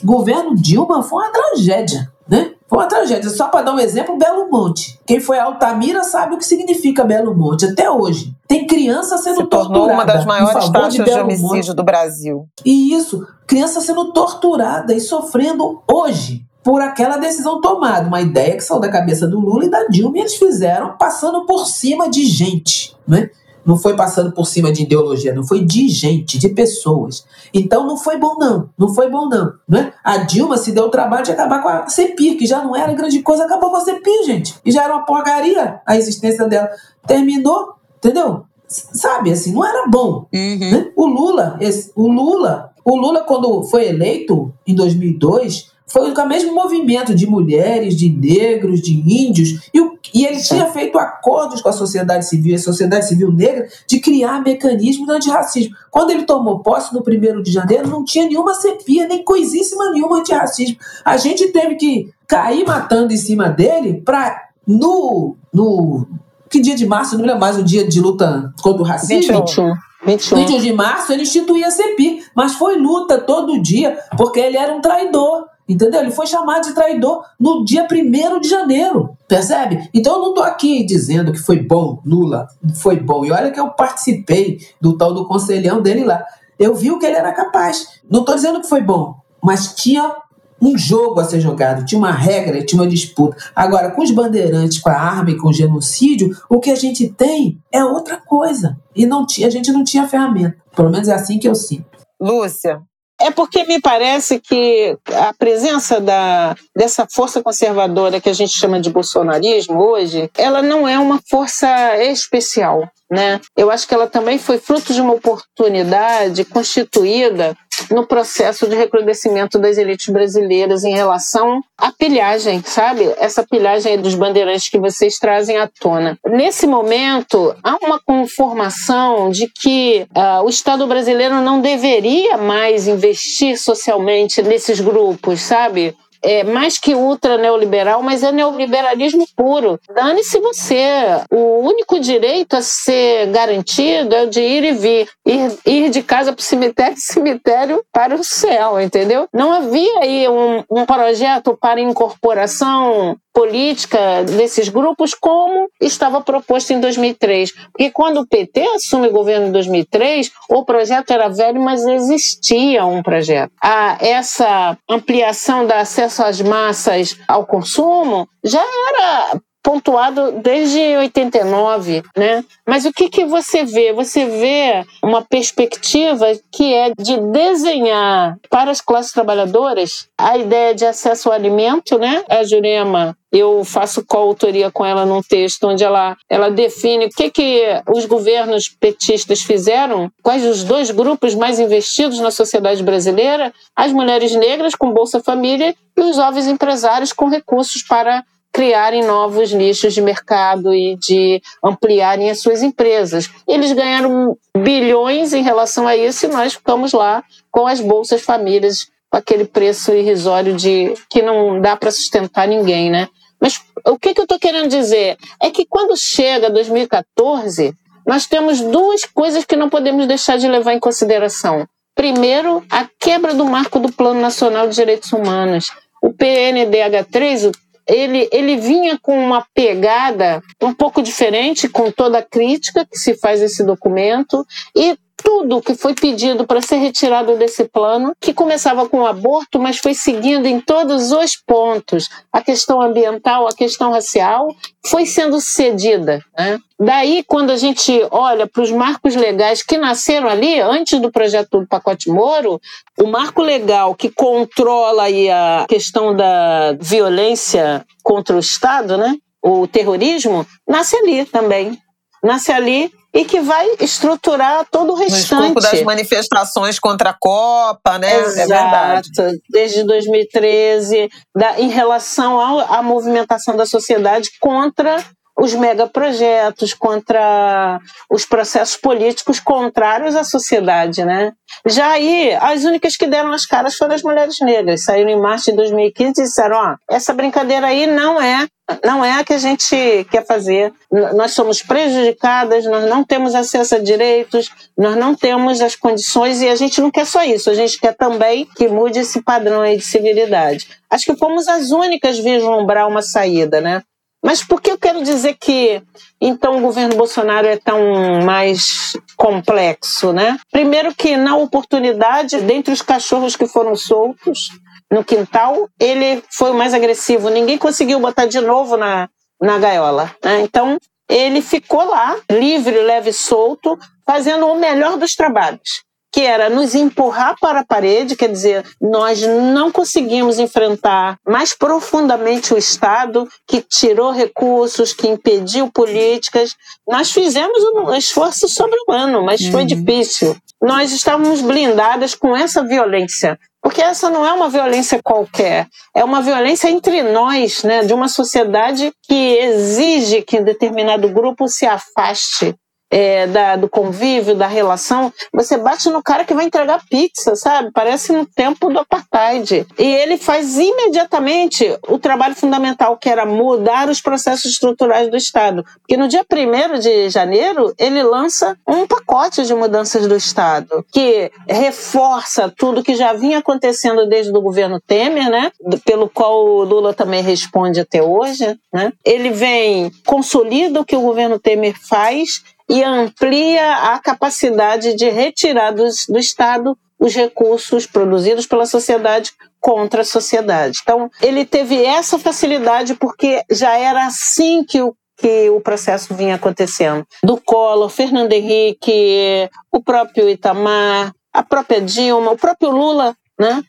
O governo Dilma foi uma tragédia. Né? Foi uma tragédia. Só para dar um exemplo, Belo Monte. Quem foi a Altamira sabe o que significa Belo Monte até hoje. Tem criança sendo Se torturada. uma das maiores taxas de, Belo homicídio Monte. do Brasil. E isso, criança sendo torturada e sofrendo hoje por aquela decisão tomada. Uma ideia que saiu da cabeça do Lula e da Dilma e eles fizeram passando por cima de gente, né? Não foi passando por cima de ideologia, não foi de gente, de pessoas. Então não foi bom não, não foi bom não, né? A Dilma se deu o trabalho de acabar com a CEPIR, que já não era grande coisa, acabou com a CEPIR, gente. E já era uma porcaria a existência dela. Terminou, entendeu? Sabe, assim, não era bom. Uhum. né? O Lula, esse- o Lula, o Lula quando foi eleito em 2002, foi com o mesmo movimento de mulheres, de negros, de índios, e, o- e ele tinha feito acordos com a sociedade civil, a sociedade civil negra, de criar mecanismos antirracismo. Quando ele tomou posse no 1 de janeiro, não tinha nenhuma cepia, nem coisíssima nenhuma antirracismo. A gente teve que cair matando em cima dele para no, no que dia de março, não me lembro mais o dia de luta contra o racismo. 21. 21. 21 de março ele instituía a CEPI, mas foi luta todo dia, porque ele era um traidor. Entendeu? Ele foi chamado de traidor no dia 1 de janeiro. Percebe? Então eu não estou aqui dizendo que foi bom, Lula, foi bom. E olha que eu participei do tal do conselhão dele lá. Eu vi o que ele era capaz. Não estou dizendo que foi bom, mas tinha um jogo a ser jogado, tinha uma regra, tinha uma disputa. Agora, com os bandeirantes, com a arma e com o genocídio, o que a gente tem é outra coisa. E não a gente não tinha ferramenta. Pelo menos é assim que eu sinto. Lúcia, É porque me parece que a presença da, dessa força conservadora que a gente chama de bolsonarismo hoje, ela não é uma força especial. Né? Eu acho que ela também foi fruto de uma oportunidade constituída no processo de recrudescimento das elites brasileiras em relação à pilhagem, sabe? Essa pilhagem dos bandeirantes que vocês trazem à tona. Nesse momento, há uma conformação de que ah, o Estado brasileiro não deveria mais investir socialmente nesses grupos, sabe? É mais que ultra neoliberal, mas é neoliberalismo puro. Dane-se você. O único direito a ser garantido é o de ir e vir. Ir, ir de casa para o cemitério, cemitério para o céu, entendeu? Não havia aí um, um projeto para incorporação política desses grupos como estava proposto em 2003. Porque quando o PT assume o governo em 2003, o projeto era velho, mas existia um projeto. A, essa ampliação da acesso às massas ao consumo já era pontuado desde 89, né? Mas o que que você vê? Você vê uma perspectiva que é de desenhar para as classes trabalhadoras a ideia de acesso ao alimento, né? A Jurema eu faço coautoria com ela num texto onde ela, ela define o que, que os governos petistas fizeram, quais os dois grupos mais investidos na sociedade brasileira, as mulheres negras com Bolsa Família e os jovens empresários com recursos para criarem novos nichos de mercado e de ampliarem as suas empresas. Eles ganharam bilhões em relação a isso e nós ficamos lá com as bolsas famílias com aquele preço irrisório de que não dá para sustentar ninguém, né? Mas o que, que eu estou querendo dizer é que quando chega 2014, nós temos duas coisas que não podemos deixar de levar em consideração. Primeiro, a quebra do marco do Plano Nacional de Direitos Humanos. O PNDH3, ele, ele vinha com uma pegada um pouco diferente, com toda a crítica que se faz esse documento, e tudo que foi pedido para ser retirado desse plano, que começava com o aborto, mas foi seguindo em todos os pontos. A questão ambiental, a questão racial, foi sendo cedida. Né? Daí, quando a gente olha para os marcos legais que nasceram ali, antes do projeto do pacote Moro, o marco legal que controla a questão da violência contra o Estado, né? o terrorismo, nasce ali também. Nasce ali e que vai estruturar todo o no restante. escopo das manifestações contra a Copa, né? Exato. É verdade. Desde 2013, da, em relação ao- à movimentação da sociedade contra os megaprojetos, contra os processos políticos contrários à sociedade, né? Já aí, as únicas que deram as caras foram as mulheres negras. Saíram em março de 2015 e disseram: ó, essa brincadeira aí não é não é a que a gente quer fazer. Nós somos prejudicadas, nós não temos acesso a direitos, nós não temos as condições e a gente não quer só isso, a gente quer também que mude esse padrão aí de civilidade. Acho que fomos as únicas vislumbrar uma saída, né? Mas por que eu quero dizer que então o governo Bolsonaro é tão mais complexo, né? Primeiro que na oportunidade, dentre os cachorros que foram soltos no quintal, ele foi o mais agressivo. Ninguém conseguiu botar de novo na, na gaiola. Né? Então ele ficou lá, livre, leve e solto, fazendo o melhor dos trabalhos que era nos empurrar para a parede, quer dizer, nós não conseguimos enfrentar mais profundamente o Estado, que tirou recursos, que impediu políticas. Nós fizemos um esforço sobre-humano, mas uhum. foi difícil. Nós estávamos blindadas com essa violência. Porque essa não é uma violência qualquer, é uma violência entre nós, né, de uma sociedade que exige que determinado grupo se afaste é, da, do convívio, da relação, você bate no cara que vai entregar pizza, sabe? Parece no tempo do apartheid. E ele faz imediatamente o trabalho fundamental, que era mudar os processos estruturais do Estado. Porque no dia 1 de janeiro, ele lança um pacote de mudanças do Estado, que reforça tudo que já vinha acontecendo desde o governo Temer, né? Pelo qual o Lula também responde até hoje, né? Ele vem, consolida o que o governo Temer faz e amplia a capacidade de retirar do, do Estado os recursos produzidos pela sociedade contra a sociedade. Então, ele teve essa facilidade porque já era assim que o que o processo vinha acontecendo. Do Collor, Fernando Henrique, o próprio Itamar, a própria Dilma, o próprio Lula né?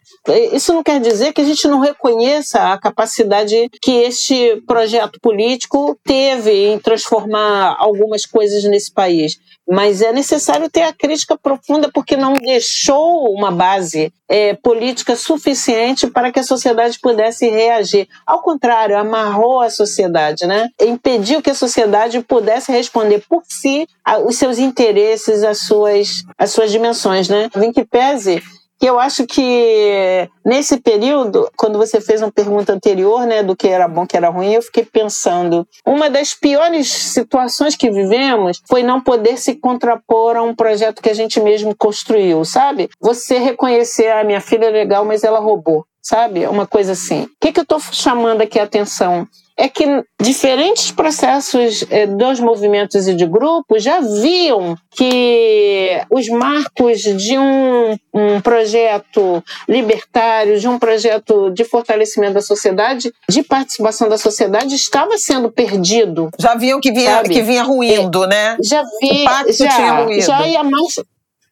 Isso não quer dizer que a gente não reconheça a capacidade que este projeto político teve em transformar algumas coisas nesse país. Mas é necessário ter a crítica profunda porque não deixou uma base é, política suficiente para que a sociedade pudesse reagir. Ao contrário, amarrou a sociedade, né? impediu que a sociedade pudesse responder por si os seus interesses, as suas, as suas dimensões. Né? Vem que pese que eu acho que nesse período, quando você fez uma pergunta anterior, né, do que era bom, que era ruim, eu fiquei pensando, uma das piores situações que vivemos foi não poder se contrapor a um projeto que a gente mesmo construiu, sabe? Você reconhecer a ah, minha filha é legal, mas ela roubou sabe? Uma coisa assim. O que, que eu estou chamando aqui a atenção? É que diferentes processos eh, dos movimentos e de grupos já viam que os marcos de um, um projeto libertário, de um projeto de fortalecimento da sociedade, de participação da sociedade, estava sendo perdido. Já viam que vinha, que vinha ruindo, né? Já vi, já, já ia mais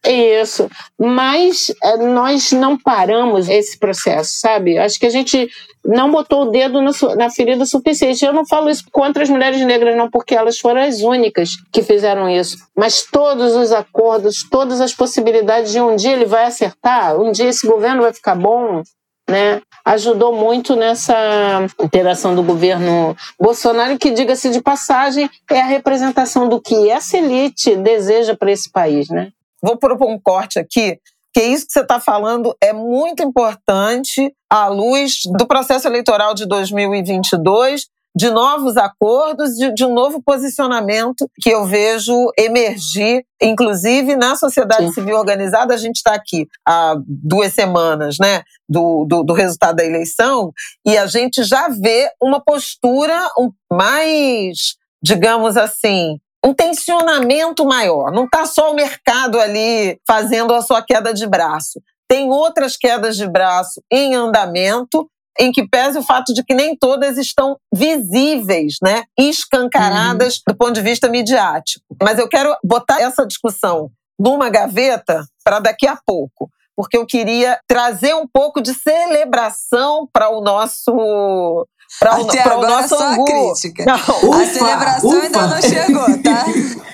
isso, mas eh, nós não paramos esse processo, sabe? Acho que a gente não botou o dedo na ferida suficiente. Eu não falo isso contra as mulheres negras, não, porque elas foram as únicas que fizeram isso. Mas todos os acordos, todas as possibilidades de um dia ele vai acertar, um dia esse governo vai ficar bom, né? Ajudou muito nessa interação do governo Bolsonaro, que, diga-se de passagem, é a representação do que essa elite deseja para esse país, né? Vou propor um corte aqui, que isso que você está falando é muito importante à luz do processo eleitoral de 2022, de novos acordos, de, de um novo posicionamento que eu vejo emergir, inclusive na sociedade Sim. civil organizada. A gente está aqui há duas semanas né, do, do, do, resultado da eleição e a gente já vê uma postura mais, digamos assim, um tensionamento maior. Não está só o mercado ali fazendo a sua queda de braço. Tem outras quedas de braço em andamento, em que pese o fato de que nem todas estão visíveis, né, escancaradas uhum. do ponto de vista midiático. Mas eu quero botar essa discussão numa gaveta para daqui a pouco, porque eu queria trazer um pouco de celebração para o nosso Pra Até pra agora nosso só angu. a crítica. Não. Ufa, a celebração ufa. ainda não chegou, tá?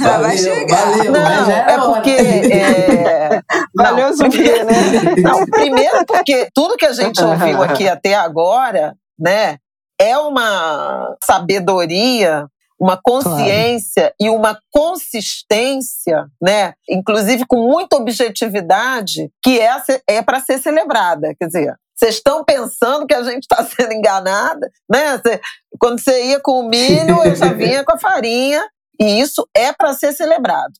Valeu, vai chegar. Valeu, não, é porque. É... Valeu, Zumbi, né? Não, primeiro porque tudo que a gente ouviu aqui até agora, né, é uma sabedoria uma consciência claro. e uma consistência, né? Inclusive com muita objetividade, que é, é para ser celebrada. Quer dizer, vocês estão pensando que a gente está sendo enganada, né? Cê, quando você ia com o milho, eu já vinha com a farinha, e isso é para ser celebrado.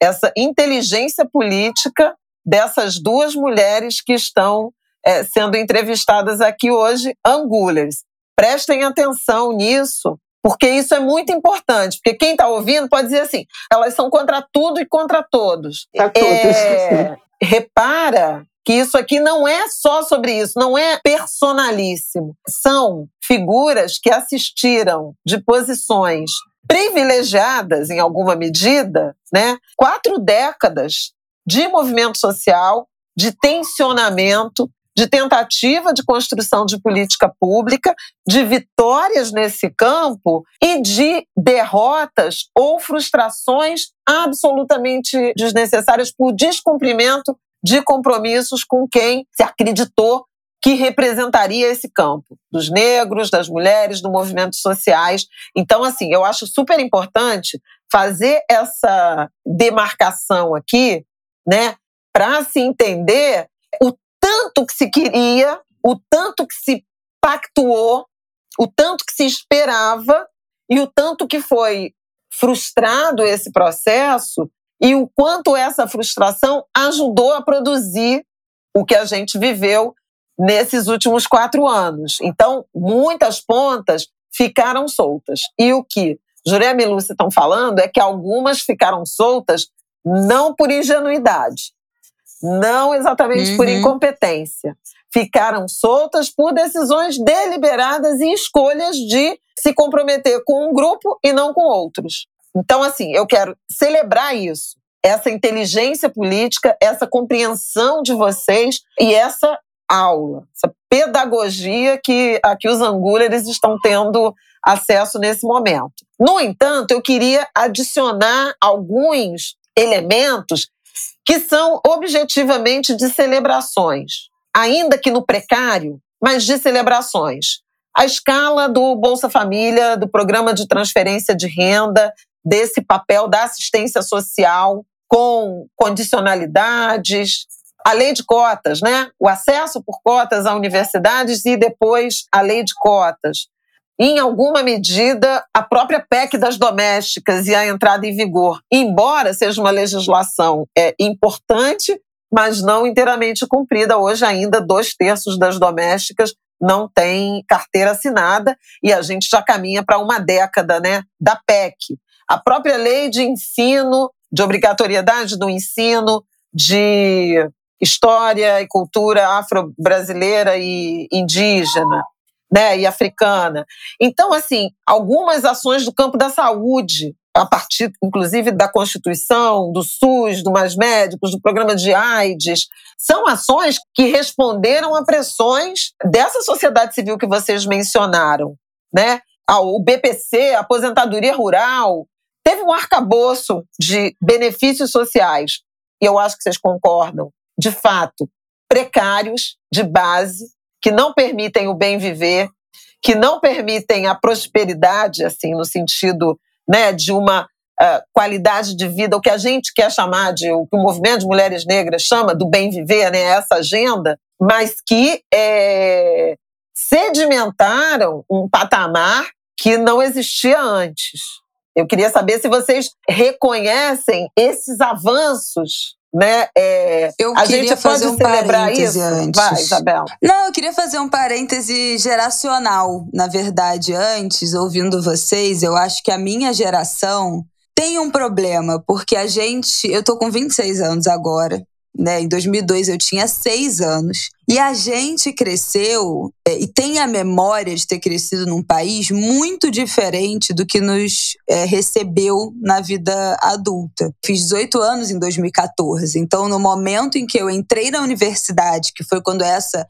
Essa inteligência política dessas duas mulheres que estão é, sendo entrevistadas aqui hoje, angulers. Prestem atenção nisso, porque isso é muito importante. Porque quem está ouvindo pode dizer assim: elas são contra tudo e contra todos. Tá todos. É, repara que isso aqui não é só sobre isso, não é personalíssimo. São figuras que assistiram de posições privilegiadas, em alguma medida, né? quatro décadas de movimento social, de tensionamento, de tentativa de construção de política pública, de vitórias nesse campo e de derrotas ou frustrações absolutamente desnecessárias por descumprimento de compromissos com quem se acreditou que representaria esse campo, dos negros, das mulheres, dos movimentos sociais. Então, assim, eu acho super importante fazer essa demarcação aqui, né, para se entender o tanto que se queria, o tanto que se pactuou, o tanto que se esperava e o tanto que foi frustrado esse processo e o quanto essa frustração ajudou a produzir o que a gente viveu nesses últimos quatro anos. Então, muitas pontas ficaram soltas. E o que Jurema e Lúcia estão falando é que algumas ficaram soltas não por ingenuidade, não exatamente uhum. por incompetência. Ficaram soltas por decisões deliberadas e escolhas de se comprometer com um grupo e não com outros. Então, assim, eu quero celebrar isso, essa inteligência política, essa compreensão de vocês e essa aula, essa pedagogia que aqui os angulares estão tendo acesso nesse momento. No entanto, eu queria adicionar alguns elementos que são objetivamente de celebrações, ainda que no precário, mas de celebrações. A escala do Bolsa Família, do programa de transferência de renda, desse papel da assistência social com condicionalidades, a lei de cotas, né? O acesso por cotas a universidades e depois a lei de cotas em alguma medida, a própria PEC das domésticas e a entrada em vigor, embora seja uma legislação é, importante, mas não inteiramente cumprida. Hoje, ainda, dois terços das domésticas não têm carteira assinada e a gente já caminha para uma década né, da PEC. A própria lei de ensino, de obrigatoriedade do ensino, de história e cultura afro-brasileira e indígena, né, e africana. Então, assim, algumas ações do campo da saúde, a partir, inclusive, da Constituição, do SUS, do Mais Médicos, do programa de AIDS, são ações que responderam a pressões dessa sociedade civil que vocês mencionaram, né? O BPC, a aposentadoria rural, um arcabouço de benefícios sociais, e eu acho que vocês concordam, de fato, precários, de base, que não permitem o bem viver, que não permitem a prosperidade, assim, no sentido né, de uma uh, qualidade de vida, o que a gente quer chamar de, o que o movimento de mulheres negras chama do bem viver, né, essa agenda, mas que é, sedimentaram um patamar que não existia antes. Eu queria saber se vocês reconhecem esses avanços né? É, eu a queria gente fazer um parêntese isso? antes. Vai, Isabel. Não, eu queria fazer um parêntese geracional. Na verdade, antes, ouvindo vocês, eu acho que a minha geração tem um problema, porque a gente. Eu tô com 26 anos agora né? Em 2002 eu tinha seis anos. E a gente cresceu é, e tem a memória de ter crescido num país muito diferente do que nos é, recebeu na vida adulta. Fiz 18 anos em 2014. Então, no momento em que eu entrei na universidade, que foi quando essa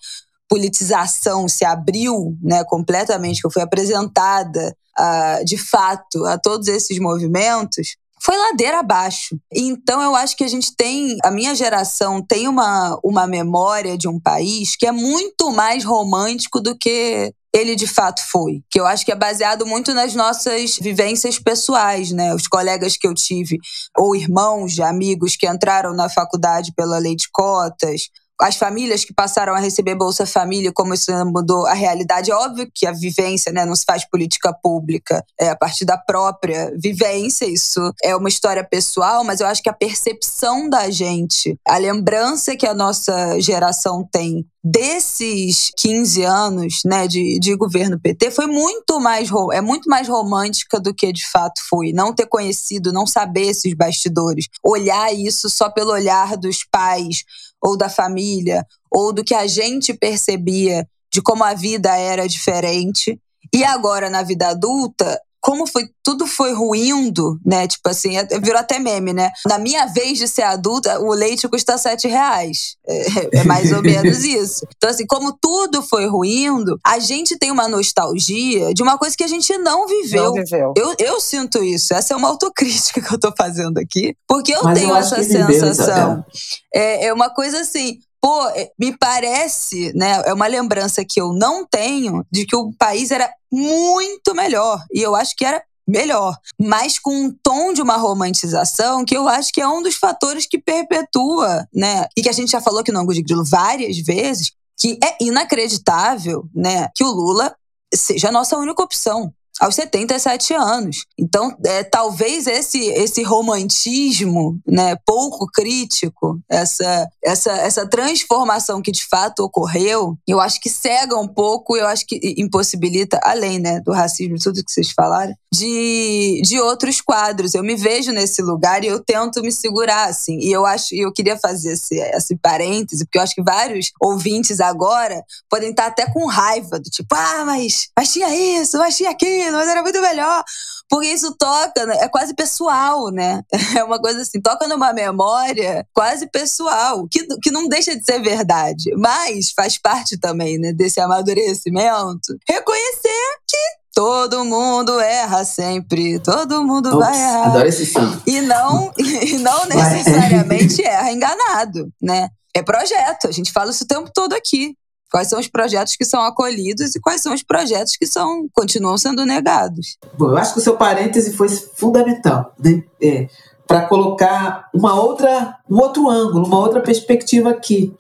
politização se abriu né, completamente, que eu fui apresentada uh, de fato a todos esses movimentos, foi ladeira abaixo. Então eu acho que a gente tem, a minha geração tem uma, uma memória de um país que é muito mais romântico do que ele de fato foi. Que eu acho que é baseado muito nas nossas vivências pessoais, né? Os colegas que eu tive, ou irmãos amigos que entraram na faculdade pela lei de cotas, as famílias que passaram a receber Bolsa Família, como isso mudou a realidade. É óbvio que a vivência né, não se faz política pública é a partir da própria vivência, isso é uma história pessoal, mas eu acho que a percepção da gente, a lembrança que a nossa geração tem desses 15 anos né, de, de governo PT foi muito mais é muito mais romântica do que de fato foi. Não ter conhecido, não saber esses bastidores, olhar isso só pelo olhar dos pais ou da família, ou do que a gente percebia de como a vida era diferente. E agora, na vida adulta, como foi tudo foi ruindo, né? Tipo assim, é, virou até meme, né? Na minha vez de ser adulta, o leite custa sete reais. É, é mais ou menos isso. Então, assim, como tudo foi ruindo, a gente tem uma nostalgia de uma coisa que a gente não viveu. Não viveu. Eu, eu sinto isso. Essa é uma autocrítica que eu tô fazendo aqui. Porque eu Mas tenho eu essa sensação. é, é uma coisa assim, pô, é, me parece, né? É uma lembrança que eu não tenho de que o país era muito melhor. E eu acho que era melhor, mas com um tom de uma romantização que eu acho que é um dos fatores que perpetua, né? E que a gente já falou aqui no Ângulo de Grilo várias vezes, que é inacreditável, né, que o Lula seja a nossa única opção aos 77 anos. Então, é, talvez esse, esse romantismo né, pouco crítico, essa, essa, essa transformação que de fato ocorreu, eu acho que cega um pouco, eu acho que impossibilita, além né, do racismo, tudo que vocês falaram, de, de outros quadros. Eu me vejo nesse lugar e eu tento me segurar, assim. E eu acho, eu queria fazer esse, esse parêntese, porque eu acho que vários ouvintes agora podem estar até com raiva, do tipo, ah, mas, mas tinha isso, mas tinha aquilo mas era muito melhor. Porque isso toca, né? é quase pessoal, né? É uma coisa assim, toca numa memória quase pessoal, que, que não deixa de ser verdade, mas faz parte também, né, desse amadurecimento. Reconhecer que Todo mundo erra sempre, todo mundo Ops, vai errar. Adoro esse som. E não, e não necessariamente erra enganado, né? É projeto, a gente fala isso o tempo todo aqui. Quais são os projetos que são acolhidos e quais são os projetos que são continuam sendo negados? Bom, eu acho que o seu parêntese foi fundamental, né? É, para colocar uma outra, um outro ângulo, uma outra perspectiva aqui,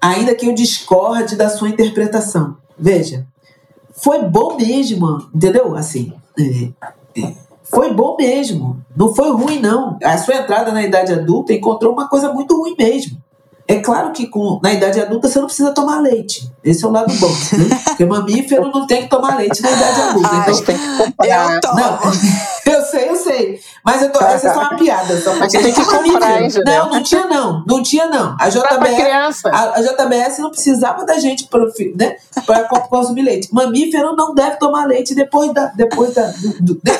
ainda que eu discorde da sua interpretação. Veja, foi bom mesmo, entendeu? Assim, é, é, foi bom mesmo, não foi ruim não. A sua entrada na idade adulta encontrou uma coisa muito ruim mesmo. É claro que com, na idade adulta você não precisa tomar leite. Esse é o lado bom. Né? Porque mamífero não tem que tomar leite na idade adulta. Ah, então tem que comprar. Eu, tomo. Não, eu sei, eu sei. Mas eu tô, essa é só uma piada. Só Mas tem que comprar, mamífero. Não, não tinha não. Não tinha não. A JBS, a, a JBS não precisava da gente para né, consumir leite. Mamífero não deve tomar leite depois da, depois da, do, do, de,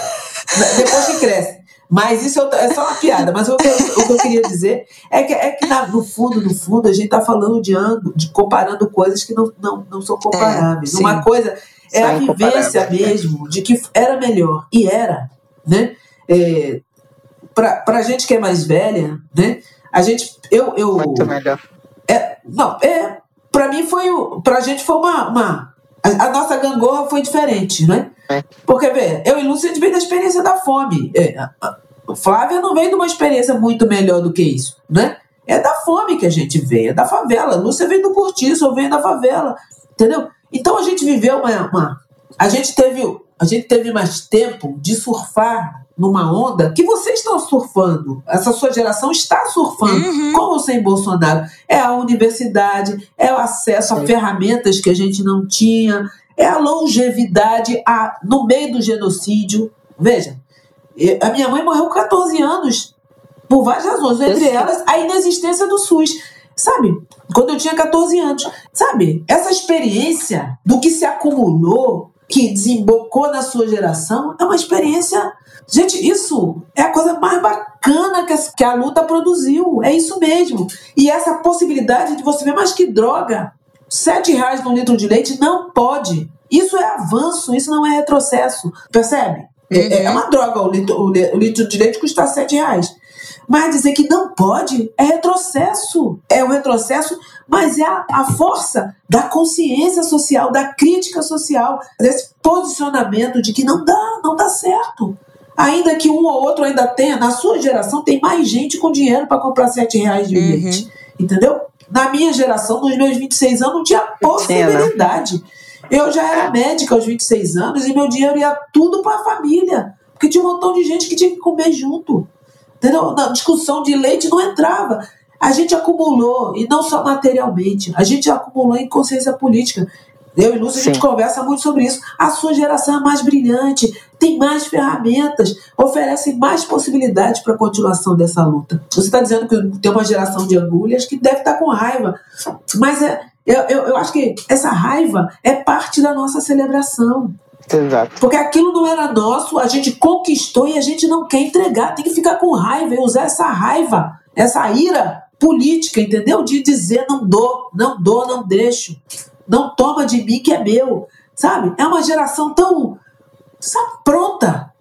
depois que cresce. Mas isso é só uma piada. Mas o que, eu, o que eu queria dizer é que, é que na, no fundo, no fundo, a gente está falando de, ângulo, de comparando coisas que não, não, não são comparáveis. É, uma coisa é a vivência mesmo de que era melhor. E era. Né? É, Para a gente que é mais velha, né? A gente. Eu, eu, Muito melhor. É, não, é. Para mim foi. Para a gente foi uma. uma a, a nossa gangorra foi diferente, né? Porque, vê, eu e Lúcia, a gente veio da experiência da fome. É, Flávia não veio de uma experiência muito melhor do que isso, né? É da fome que a gente veio, é da favela. Lúcia veio do cortiço, eu venho da favela, entendeu? Então a gente viveu uma, uma, a gente teve a gente teve mais tempo de surfar numa onda que vocês estão surfando. Essa sua geração está surfando, uhum. com ou sem Bolsonaro. É a universidade, é o acesso a ferramentas que a gente não tinha, é a longevidade a, no meio do genocídio. Veja, a minha mãe morreu com 14 anos, por várias razões, entre elas a inexistência do SUS. Sabe, quando eu tinha 14 anos, sabe, essa experiência do que se acumulou, que desembocou na sua geração, é uma experiência. Gente, isso é a coisa mais bacana que a, que a luta produziu. É isso mesmo. E essa possibilidade de você ver, mais que droga, Sete reais no litro de leite não pode. Isso é avanço, isso não é retrocesso. Percebe? É, é, é uma droga o litro, o litro de leite custar 7 reais. Mas dizer que não pode é retrocesso. É um retrocesso, mas é a, a força da consciência social, da crítica social, desse posicionamento de que não dá, não dá certo. Ainda que um ou outro ainda tenha, na sua geração, tem mais gente com dinheiro para comprar 7 reais de uhum. leite. Entendeu? Na minha geração, nos meus 26 anos, não tinha possibilidade. Eu já era médica aos 26 anos e meu dinheiro ia tudo para a família. Porque tinha um montão de gente que tinha que comer junto. Entendeu? Na discussão de leite não entrava. A gente acumulou, e não só materialmente, a gente acumulou em consciência política. Eu e Lúcia, a gente conversa muito sobre isso. A sua geração é mais brilhante, tem mais ferramentas, oferece mais possibilidades para a continuação dessa luta. Você está dizendo que tem uma geração de agulhas que deve estar tá com raiva, mas é, eu, eu, eu acho que essa raiva é parte da nossa celebração. Exato. Porque aquilo não era nosso, a gente conquistou e a gente não quer entregar, tem que ficar com raiva e usar essa raiva, essa ira política, entendeu? De dizer não dou, não dou, não deixo, não toma de mim que é meu, sabe? É uma geração tão sabe, pronta,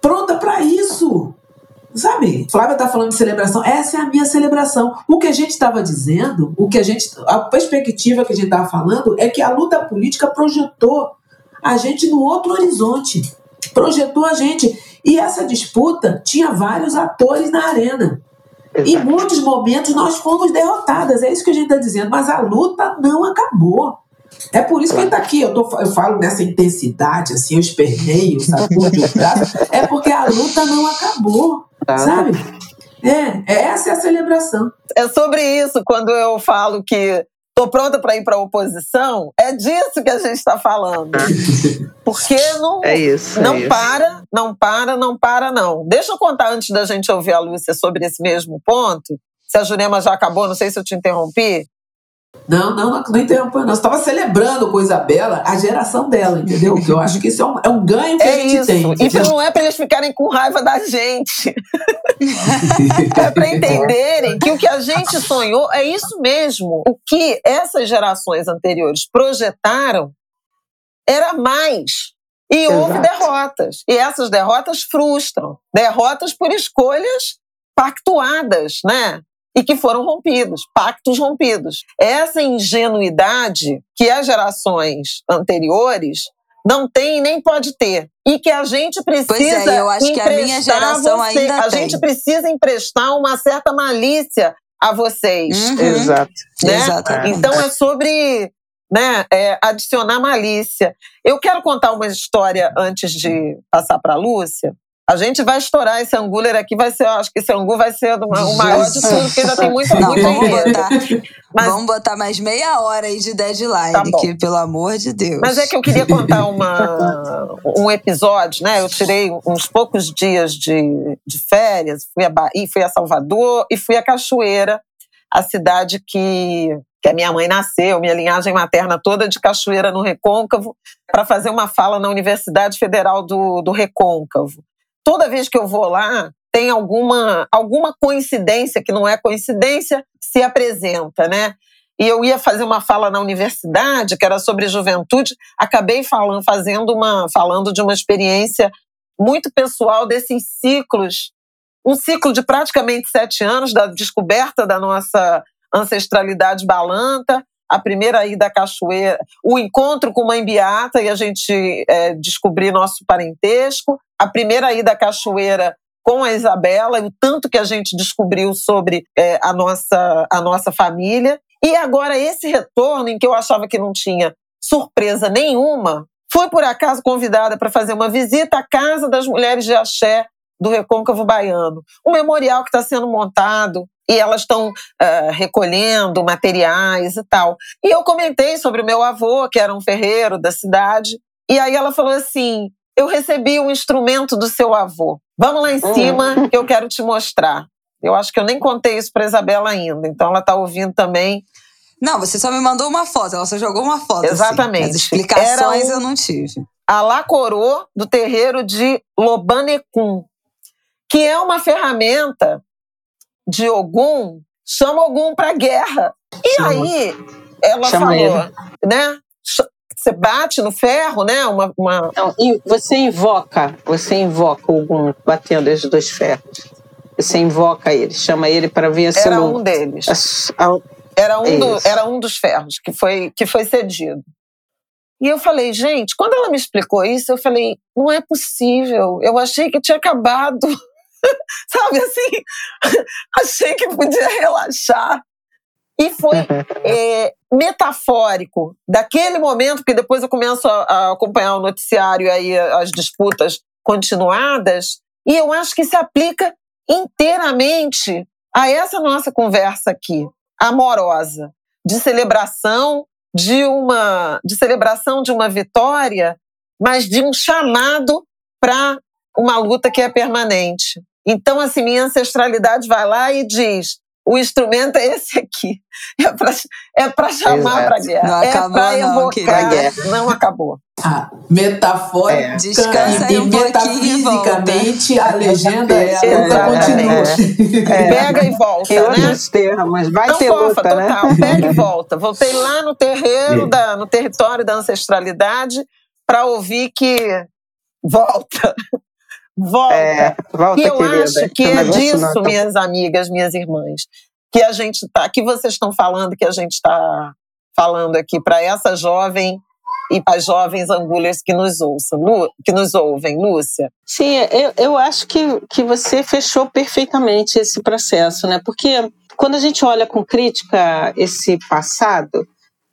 pronta para isso. Sabe, Flávia está falando de celebração, essa é a minha celebração. O que a gente estava dizendo, o que a gente, a perspectiva que a gente estava falando é que a luta política projetou a gente no outro horizonte, projetou a gente. E essa disputa tinha vários atores na arena. Exato. Em muitos momentos nós fomos derrotadas, é isso que a gente está dizendo, mas a luta não acabou. É por isso que ele está aqui. Eu, tô, eu falo nessa intensidade, assim, eu esperneio, sacude o braço. É porque a luta não acabou, tá. sabe? É, essa é a celebração. É sobre isso, quando eu falo que estou pronta para ir para a oposição, é disso que a gente está falando. Porque não, é isso, não é para, isso. não para, não para, não. Deixa eu contar antes da gente ouvir a Lúcia sobre esse mesmo ponto. Se a Jurema já acabou, não sei se eu te interrompi. Não, não, não, não interrompeu, não. Você estava celebrando com Isabela a geração dela, entendeu? Que eu acho que isso é um, é um ganho que é a gente isso. tem. Entendeu? E não é para eles ficarem com raiva da gente. é para entenderem que o que a gente sonhou é isso mesmo. O que essas gerações anteriores projetaram era mais. E Exato. houve derrotas. E essas derrotas frustram. Derrotas por escolhas pactuadas, né? E que foram rompidos, pactos rompidos. Essa ingenuidade que as gerações anteriores não tem nem pode ter. E que a gente precisa. Pois é, eu acho que a minha geração você, ainda A tem. gente precisa emprestar uma certa malícia a vocês. Uhum. Exato. Né? Exatamente. Então é sobre né, é, adicionar malícia. Eu quero contar uma história antes de passar para a Lúcia, a gente vai estourar esse anguler aqui, vai ser, acho que esse angu vai ser o maior de tudo, porque ainda tem muito Não, muito vamos botar, Mas, vamos botar mais meia hora aí de deadline, tá que, pelo amor de Deus. Mas é que eu queria contar uma, um episódio, né? Eu tirei uns poucos dias de, de férias, fui a Bahia, fui a Salvador e fui a Cachoeira, a cidade que que a minha mãe nasceu, minha linhagem materna toda de Cachoeira no Recôncavo, para fazer uma fala na Universidade Federal do, do Recôncavo toda vez que eu vou lá, tem alguma, alguma coincidência, que não é coincidência, se apresenta, né? E eu ia fazer uma fala na universidade, que era sobre juventude, acabei falando, fazendo uma, falando de uma experiência muito pessoal desses ciclos, um ciclo de praticamente sete anos da descoberta da nossa ancestralidade balanta, a primeira ida à cachoeira, o encontro com Mãe Beata e a gente é, descobrir nosso parentesco, a primeira ida à cachoeira com a Isabela e o tanto que a gente descobriu sobre é, a, nossa, a nossa família. E agora esse retorno em que eu achava que não tinha surpresa nenhuma, fui por acaso convidada para fazer uma visita à Casa das Mulheres de Axé do Recôncavo Baiano, um memorial que está sendo montado e elas estão uh, recolhendo materiais e tal. E eu comentei sobre o meu avô, que era um ferreiro da cidade, e aí ela falou assim: Eu recebi um instrumento do seu avô. Vamos lá em hum. cima que eu quero te mostrar. Eu acho que eu nem contei isso para Isabela ainda, então ela está ouvindo também. Não, você só me mandou uma foto, ela só jogou uma foto. Assim. Exatamente. Assim. As explicações um, eu não tive. A Lacorô do terreiro de Lobanecum, que é uma ferramenta de Ogum, chama Ogum para guerra. E Chama. aí ela Chama falou, ele. né? você bate no ferro, né? Uma, uma... Não, você invoca, você invoca o batendo os dois ferros. Você invoca ele, chama ele para vir a Era um deles. Era um, do, era um dos ferros que foi, que foi cedido. E eu falei, gente, quando ela me explicou isso, eu falei, não é possível. Eu achei que tinha acabado. Sabe assim? achei que podia relaxar. E foi é, metafórico daquele momento, porque depois eu começo a, a acompanhar o noticiário aí, as disputas continuadas, e eu acho que se aplica inteiramente a essa nossa conversa aqui, amorosa, de celebração de uma de celebração de uma vitória, mas de um chamado para uma luta que é permanente. Então, assim, minha ancestralidade vai lá e diz: o instrumento é esse aqui. É para é chamar para guerra. Não é para evocar. Não, não acabou. Ah, metafórica é. Descansa e, um metafisicamente a legenda é a luta continua. É. Pega e volta, em né? termos, vai não ter fofa, luta, né? total. né? Pega e volta. Voltei lá no terreiro, é. da, no território da ancestralidade para ouvir que volta. Volta. É, volta, e eu querida. acho que é disso, minhas amigas, minhas irmãs, que a gente tá, que vocês estão falando, que a gente está falando aqui para essa jovem e para as jovens angulhas que nos ouçam, que nos ouvem, Lúcia? Sim, eu, eu acho que, que você fechou perfeitamente esse processo, né? Porque quando a gente olha com crítica esse passado,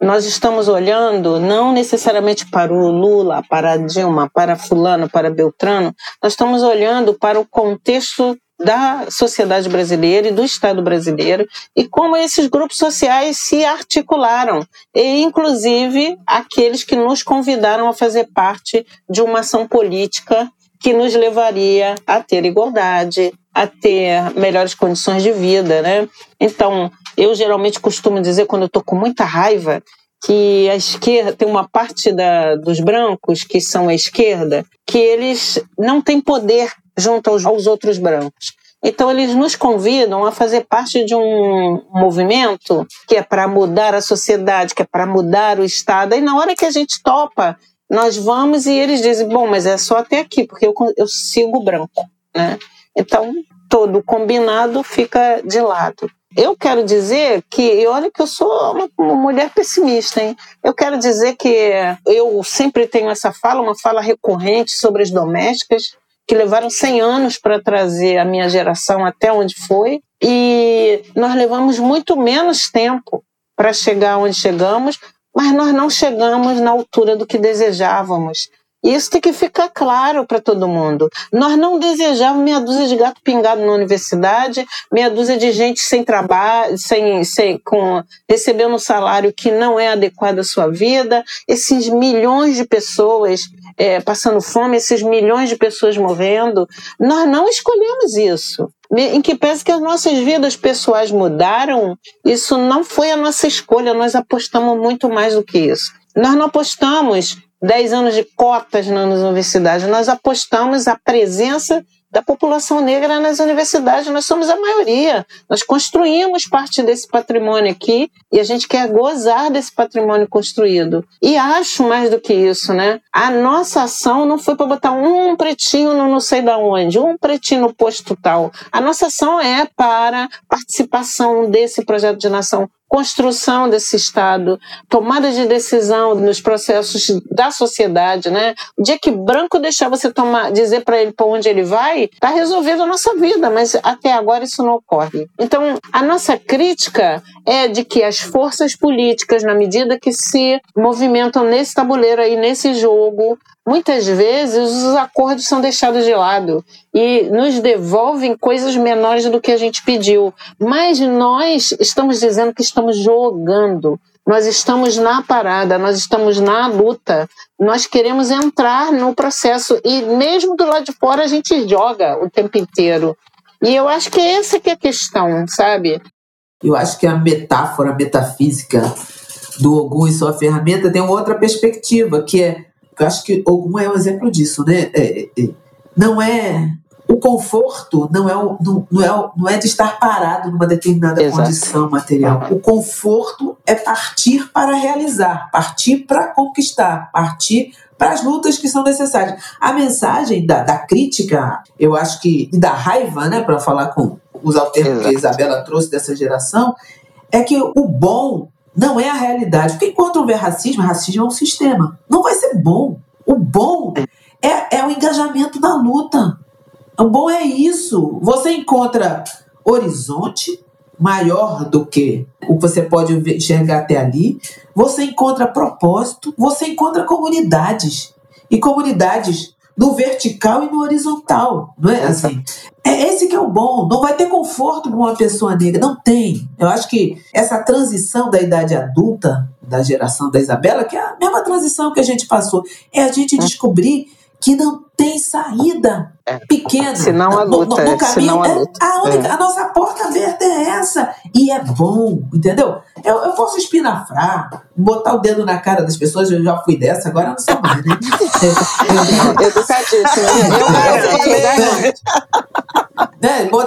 nós estamos olhando não necessariamente para o Lula, para a Dilma, para Fulano, para Beltrano, nós estamos olhando para o contexto da sociedade brasileira e do Estado brasileiro e como esses grupos sociais se articularam, e inclusive aqueles que nos convidaram a fazer parte de uma ação política que nos levaria a ter igualdade, a ter melhores condições de vida, né? Então, eu geralmente costumo dizer, quando eu estou com muita raiva, que a esquerda tem uma parte da, dos brancos que são a esquerda que eles não têm poder junto aos, aos outros brancos. Então eles nos convidam a fazer parte de um movimento que é para mudar a sociedade, que é para mudar o Estado. E na hora que a gente topa, nós vamos e eles dizem: bom, mas é só até aqui, porque eu, eu sigo branco. Né? Então todo combinado fica de lado. Eu quero dizer que, e olha que eu sou uma, mulher pessimista, hein? Eu quero dizer que eu sempre tenho essa fala, uma fala recorrente sobre as domésticas, que levaram 100 anos para trazer a minha geração até onde foi, e nós levamos muito menos tempo para chegar onde chegamos, mas nós não chegamos na altura do que desejávamos. Isso tem que ficar claro para todo mundo. Nós não desejávamos meia dúzia de gato pingado na universidade, meia dúzia de gente sem trabalho, sem, sem com, recebendo um salário que não é adequado à sua vida, esses milhões de pessoas é, passando fome, esses milhões de pessoas morrendo. Nós não escolhemos isso. Em que pese que as nossas vidas pessoais mudaram, isso não foi a nossa escolha, nós apostamos muito mais do que isso. Nós não apostamos 10 anos de cotas nas universidades, nós apostamos a presença da população negra nas universidades. Nós somos a maioria. Nós construímos parte desse patrimônio aqui e a gente quer gozar desse patrimônio construído. E acho mais do que isso, né? A nossa ação não foi para botar um pretinho no não sei da onde, um pretinho no posto tal. A nossa ação é para participação desse projeto de nação construção desse Estado, tomada de decisão nos processos da sociedade, né? O dia que branco deixar você tomar, dizer para ele para onde ele vai, está resolvendo a nossa vida, mas até agora isso não ocorre. Então, a nossa crítica é de que as forças políticas, na medida que se movimentam nesse tabuleiro aí, nesse jogo, muitas vezes os acordos são deixados de lado e nos devolvem coisas menores do que a gente pediu. Mas nós estamos dizendo que estamos jogando. Nós estamos na parada, nós estamos na luta, nós queremos entrar no processo e mesmo do lado de fora a gente joga o tempo inteiro. E eu acho que essa que é a questão, sabe? Eu acho que a metáfora a metafísica do Ogum e sua ferramenta tem outra perspectiva, que é eu acho que Ogum é um exemplo disso, né? É, é, não é o conforto não é, não, não, é, não é de estar parado numa determinada Exato. condição material. O conforto é partir para realizar, partir para conquistar, partir para as lutas que são necessárias. A mensagem da, da crítica, eu acho que, e da raiva, né, para falar com usar o termo Exato. que a Isabela trouxe dessa geração, é que o bom não é a realidade. Porque enquanto houver racismo, racismo é um sistema. Não vai ser bom. O bom é, é o engajamento na luta. O bom é isso. Você encontra horizonte maior do que o que você pode enxergar até ali. Você encontra propósito, você encontra comunidades. E comunidades no vertical e no horizontal, não é assim? É esse que é o bom. Não vai ter conforto para uma pessoa negra, não tem. Eu acho que essa transição da idade adulta da geração da Isabela, que é a mesma transição que a gente passou, é a gente descobrir que não tem saída é. pequena. Senão a luta. No, no caminho, a, luta. É, a, única, é. a, nossa porta aberta é essa. E é bom, entendeu? Eu, eu posso espinafrar, botar o dedo na cara das pessoas, eu já fui dessa, agora não sou mais, né? Educadíssimo. Eu garanto.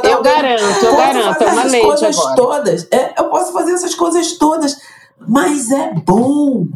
Eu garanto, eu garanto. É uma agora. todas. É, eu posso fazer essas coisas todas, mas é bom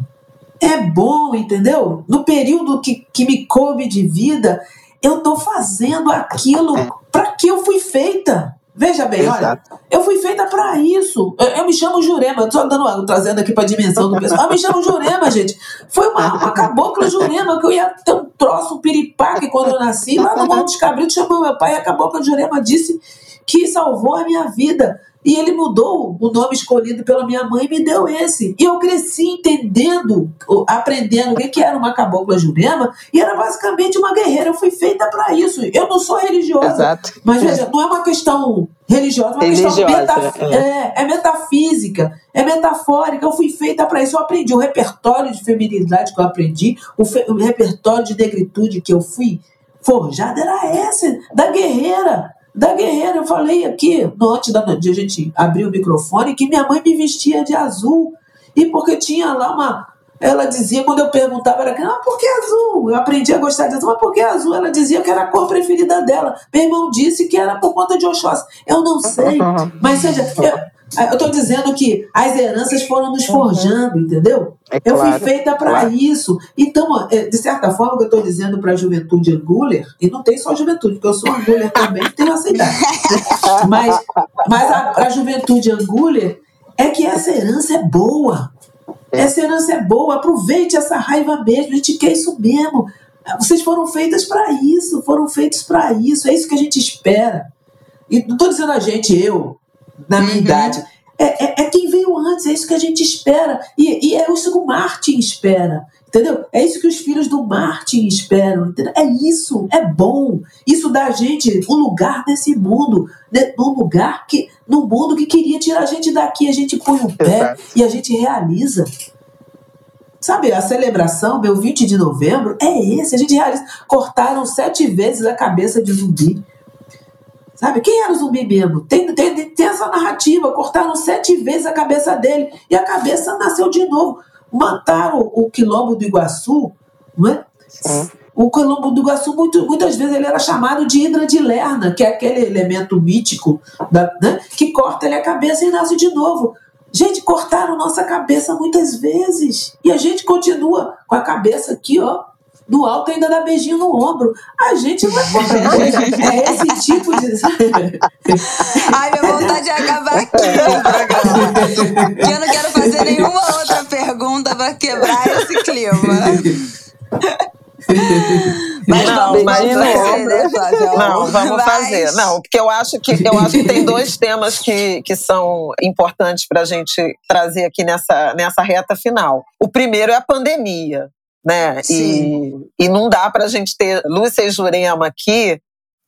é bom, entendeu? No período que, que me coube de vida, eu estou fazendo aquilo para que eu fui feita. Veja bem, Exato. olha, eu fui feita para isso. Eu, eu, me chamo Jurema, eu tô dando, trazendo aqui para a dimensão do pessoal. Eu me chamo Jurema, gente. Foi uma, uma cabocla Jurema que eu ia ter um troço, um piripaque quando eu nasci. Lá no Morro dos Cabritos chamou meu pai, a cabocla Jurema disse que salvou a minha vida. E ele mudou o nome escolhido pela minha mãe e me deu esse. E eu cresci entendendo, aprendendo o que era uma cabocla jurema, e era basicamente uma guerreira. Eu fui feita para isso. Eu não sou religiosa. Exato. Mas veja, não é uma questão religiosa, é uma religiosa, questão metaf é. É, é metafísica, é metafórica. Eu fui feita para isso. Eu aprendi o repertório de feminilidade que eu aprendi, o, o repertório de negritude que eu fui forjada era esse, da guerreira da guerreira. Eu falei aqui, no antes da de a gente abrir o microfone, que minha mãe me vestia de azul. E porque tinha lá uma. Ela dizia, quando eu perguntava, era ah, por que azul? Eu aprendi a gostar de azul, mas por que azul? Ela dizia que era a cor preferida dela. Meu irmão disse que era por conta de Oxóssi. Eu não sei, mas seja, eu, eu estou dizendo que as heranças foram nos uhum. forjando, entendeu? É eu fui feita para claro. isso. Então, é, de certa forma, o que eu estou dizendo para a juventude anguler, e não tem só juventude, porque eu sou anguler também, tenho essa idade. mas mas a, a juventude anguler é que essa herança é boa. É. Essa herança é boa. Aproveite essa raiva mesmo. A gente quer isso mesmo. Vocês foram feitas para isso, foram feitos para isso. É isso que a gente espera. E não estou dizendo a gente, eu, na minha uhum. idade. É, é, é, quem veio antes, é isso que a gente espera. E, e, é isso que o Martin espera. Entendeu? É isso que os filhos do Martin esperam. Entendeu? É isso, é bom. Isso dá a gente um lugar nesse mundo, né? num lugar que. no mundo que queria tirar a gente daqui. A gente põe o pé Exato. e a gente realiza. Sabe, a celebração, meu 20 de novembro, é esse. A gente realiza. Cortaram sete vezes a cabeça de zumbi. Sabe? Quem era o zumbi mesmo? Tem, tem, tem essa narrativa. Cortaram sete vezes a cabeça dele e a cabeça nasceu de novo. Mataram o quilombo do Iguaçu, não é? O quilombo do Iguaçu, muito, muitas vezes, ele era chamado de Hidra de Lerna, que é aquele elemento mítico da, né? que corta ele a cabeça e nasce de novo. Gente, cortaram nossa cabeça muitas vezes. E a gente continua com a cabeça aqui, ó, no alto ainda dá beijinho no ombro. A gente vai É esse tipo de. Ai, minha vontade de acabar aqui o programa. eu não quero fazer nenhuma outra pergunta para quebrar esse clima. Mas não, vamos mas fazer, né? Não, vamos mas... fazer. Não, porque eu acho que eu acho que tem dois temas que, que são importantes para a gente trazer aqui nessa, nessa reta final. O primeiro é a pandemia né? E, e não dá para a gente ter Lúcia e Jurema aqui,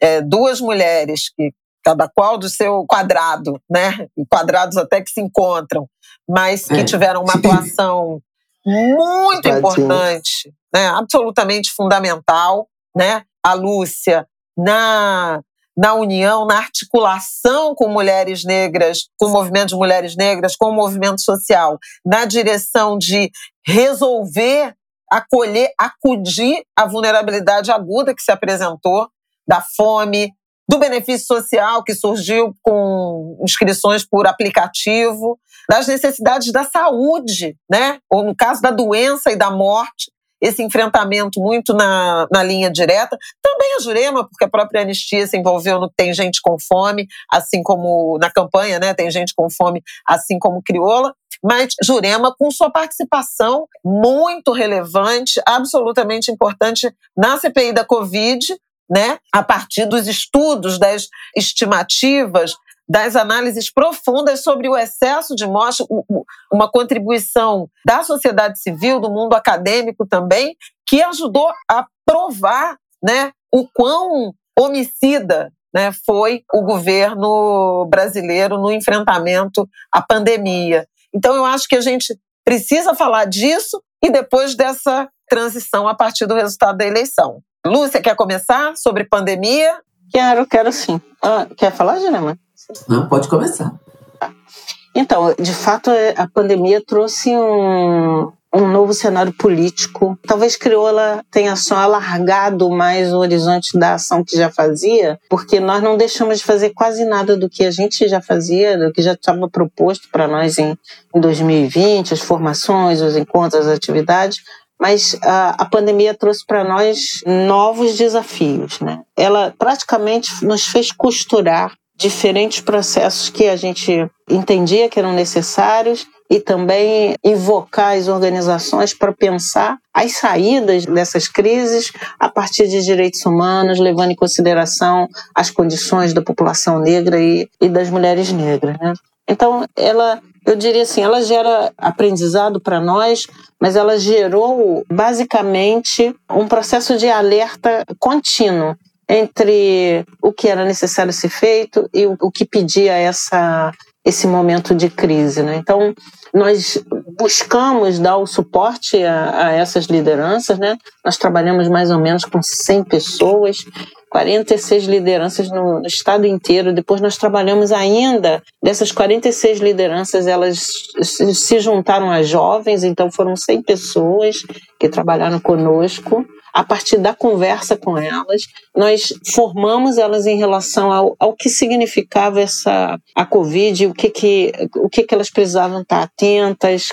é, duas mulheres que cada qual do seu quadrado, né? Quadrados até que se encontram, mas que é. tiveram uma atuação muito importante, né? Absolutamente fundamental, né? A Lúcia na na união, na articulação com mulheres negras, com o movimento de mulheres negras, com o movimento social, na direção de resolver acolher, acudir a vulnerabilidade aguda que se apresentou da fome, do benefício social que surgiu com inscrições por aplicativo, das necessidades da saúde, né? Ou no caso da doença e da morte, esse enfrentamento muito na, na linha direta. Também a Jurema, porque a própria Anistia se envolveu no Tem Gente com Fome, assim como na campanha, né? Tem Gente com Fome, assim como Crioula. Mas Jurema, com sua participação muito relevante, absolutamente importante na CPI da Covid, né? A partir dos estudos, das estimativas, das análises profundas sobre o excesso de morte, uma contribuição da sociedade civil, do mundo acadêmico também, que ajudou a provar né, o quão homicida né, foi o governo brasileiro no enfrentamento à pandemia. Então, eu acho que a gente precisa falar disso e depois dessa transição a partir do resultado da eleição. Lúcia, quer começar sobre pandemia? Quero, quero sim. Ah, quer falar, Genema? Não, pode começar. Então, de fato, a pandemia trouxe um, um novo cenário político. Talvez Crioula tenha só alargado mais o horizonte da ação que já fazia, porque nós não deixamos de fazer quase nada do que a gente já fazia, do que já estava proposto para nós em, em 2020, as formações, os encontros, as atividades, mas a, a pandemia trouxe para nós novos desafios. Né? Ela praticamente nos fez costurar diferentes processos que a gente entendia que eram necessários e também invocar as organizações para pensar as saídas dessas crises a partir de direitos humanos, levando em consideração as condições da população negra e, e das mulheres negras. Né? Então, ela, eu diria assim, ela gera aprendizado para nós, mas ela gerou basicamente um processo de alerta contínuo entre o que era necessário ser feito e o, que pedia essa, esse momento de crise. Né? Então, nós buscamos dar o suporte a, a, essas lideranças. Né? Nós trabalhamos mais ou menos com 100 pessoas, 46 lideranças no, no, estado inteiro. Depois nós trabalhamos ainda, dessas 46 lideranças, elas se juntaram a jovens, então foram 100 pessoas que trabalharam conosco a partir da conversa com elas, nós formamos elas em relação ao, ao que significava essa a Covid, o que que, o que que elas precisavam estar atentas,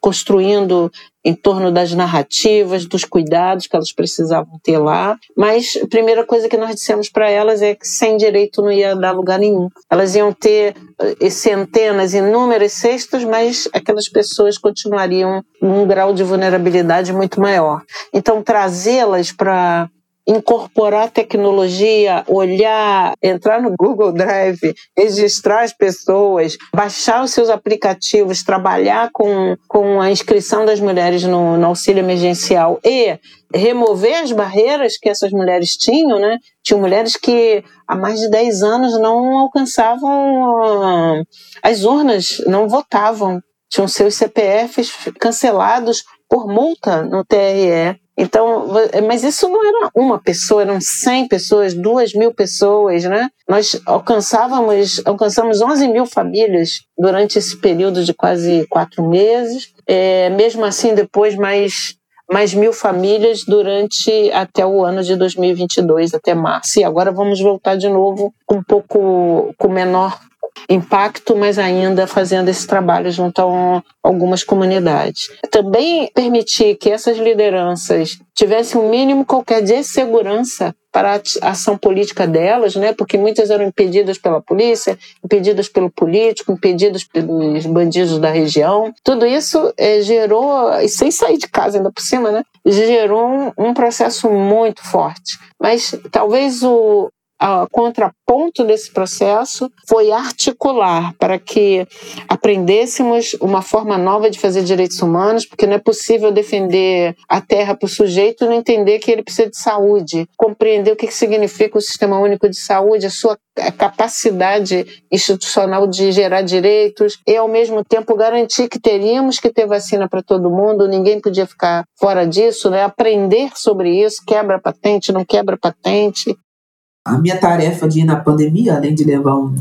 construindo em torno das narrativas, dos cuidados que elas precisavam ter lá. Mas a primeira coisa que nós dissemos para elas é que sem direito não ia dar lugar nenhum. Elas iam ter eh, centenas, inúmeras cestas, mas aquelas pessoas continuariam num grau de vulnerabilidade muito maior. Então, trazê-las para incorporar tecnologia, olhar, entrar no Google Drive, registrar as pessoas, baixar os seus aplicativos, trabalhar com, com a inscrição das mulheres no, no auxílio emergencial e remover as barreiras que essas mulheres tinham, né? Tinham mulheres que há mais de 10 anos não alcançavam as urnas, não votavam, tinham seus CPFs cancelados por multa no TRE. Então, mas isso não era uma pessoa, eram 100 pessoas, 2 mil pessoas, né? Nós alcançávamos, alcançamos 11 mil famílias durante esse período de quase quatro meses. É, mesmo assim, depois mais mais mil famílias durante até o ano de 2022, até março. E agora vamos voltar de novo com um pouco com menor impacto, mas ainda fazendo esse trabalho junto a algumas comunidades. Também permitir que essas lideranças tivessem um mínimo qualquer de segurança para a ação política delas, né? Porque muitas eram impedidas pela polícia, impedidas pelo político, impedidas pelos bandidos da região. Tudo isso é, gerou, e sem sair de casa ainda por cima, né? Gerou um, um processo muito forte. Mas talvez o, a contraponto desse processo foi articular para que aprendêssemos uma forma nova de fazer direitos humanos, porque não é possível defender a terra para o sujeito e não entender que ele precisa de saúde, compreender o que significa o sistema único de saúde, a sua capacidade institucional de gerar direitos e, ao mesmo tempo, garantir que teríamos que ter vacina para todo mundo, ninguém podia ficar fora disso, né? aprender sobre isso, quebra patente, não quebra patente, a minha tarefa de ir na pandemia, além de levar um,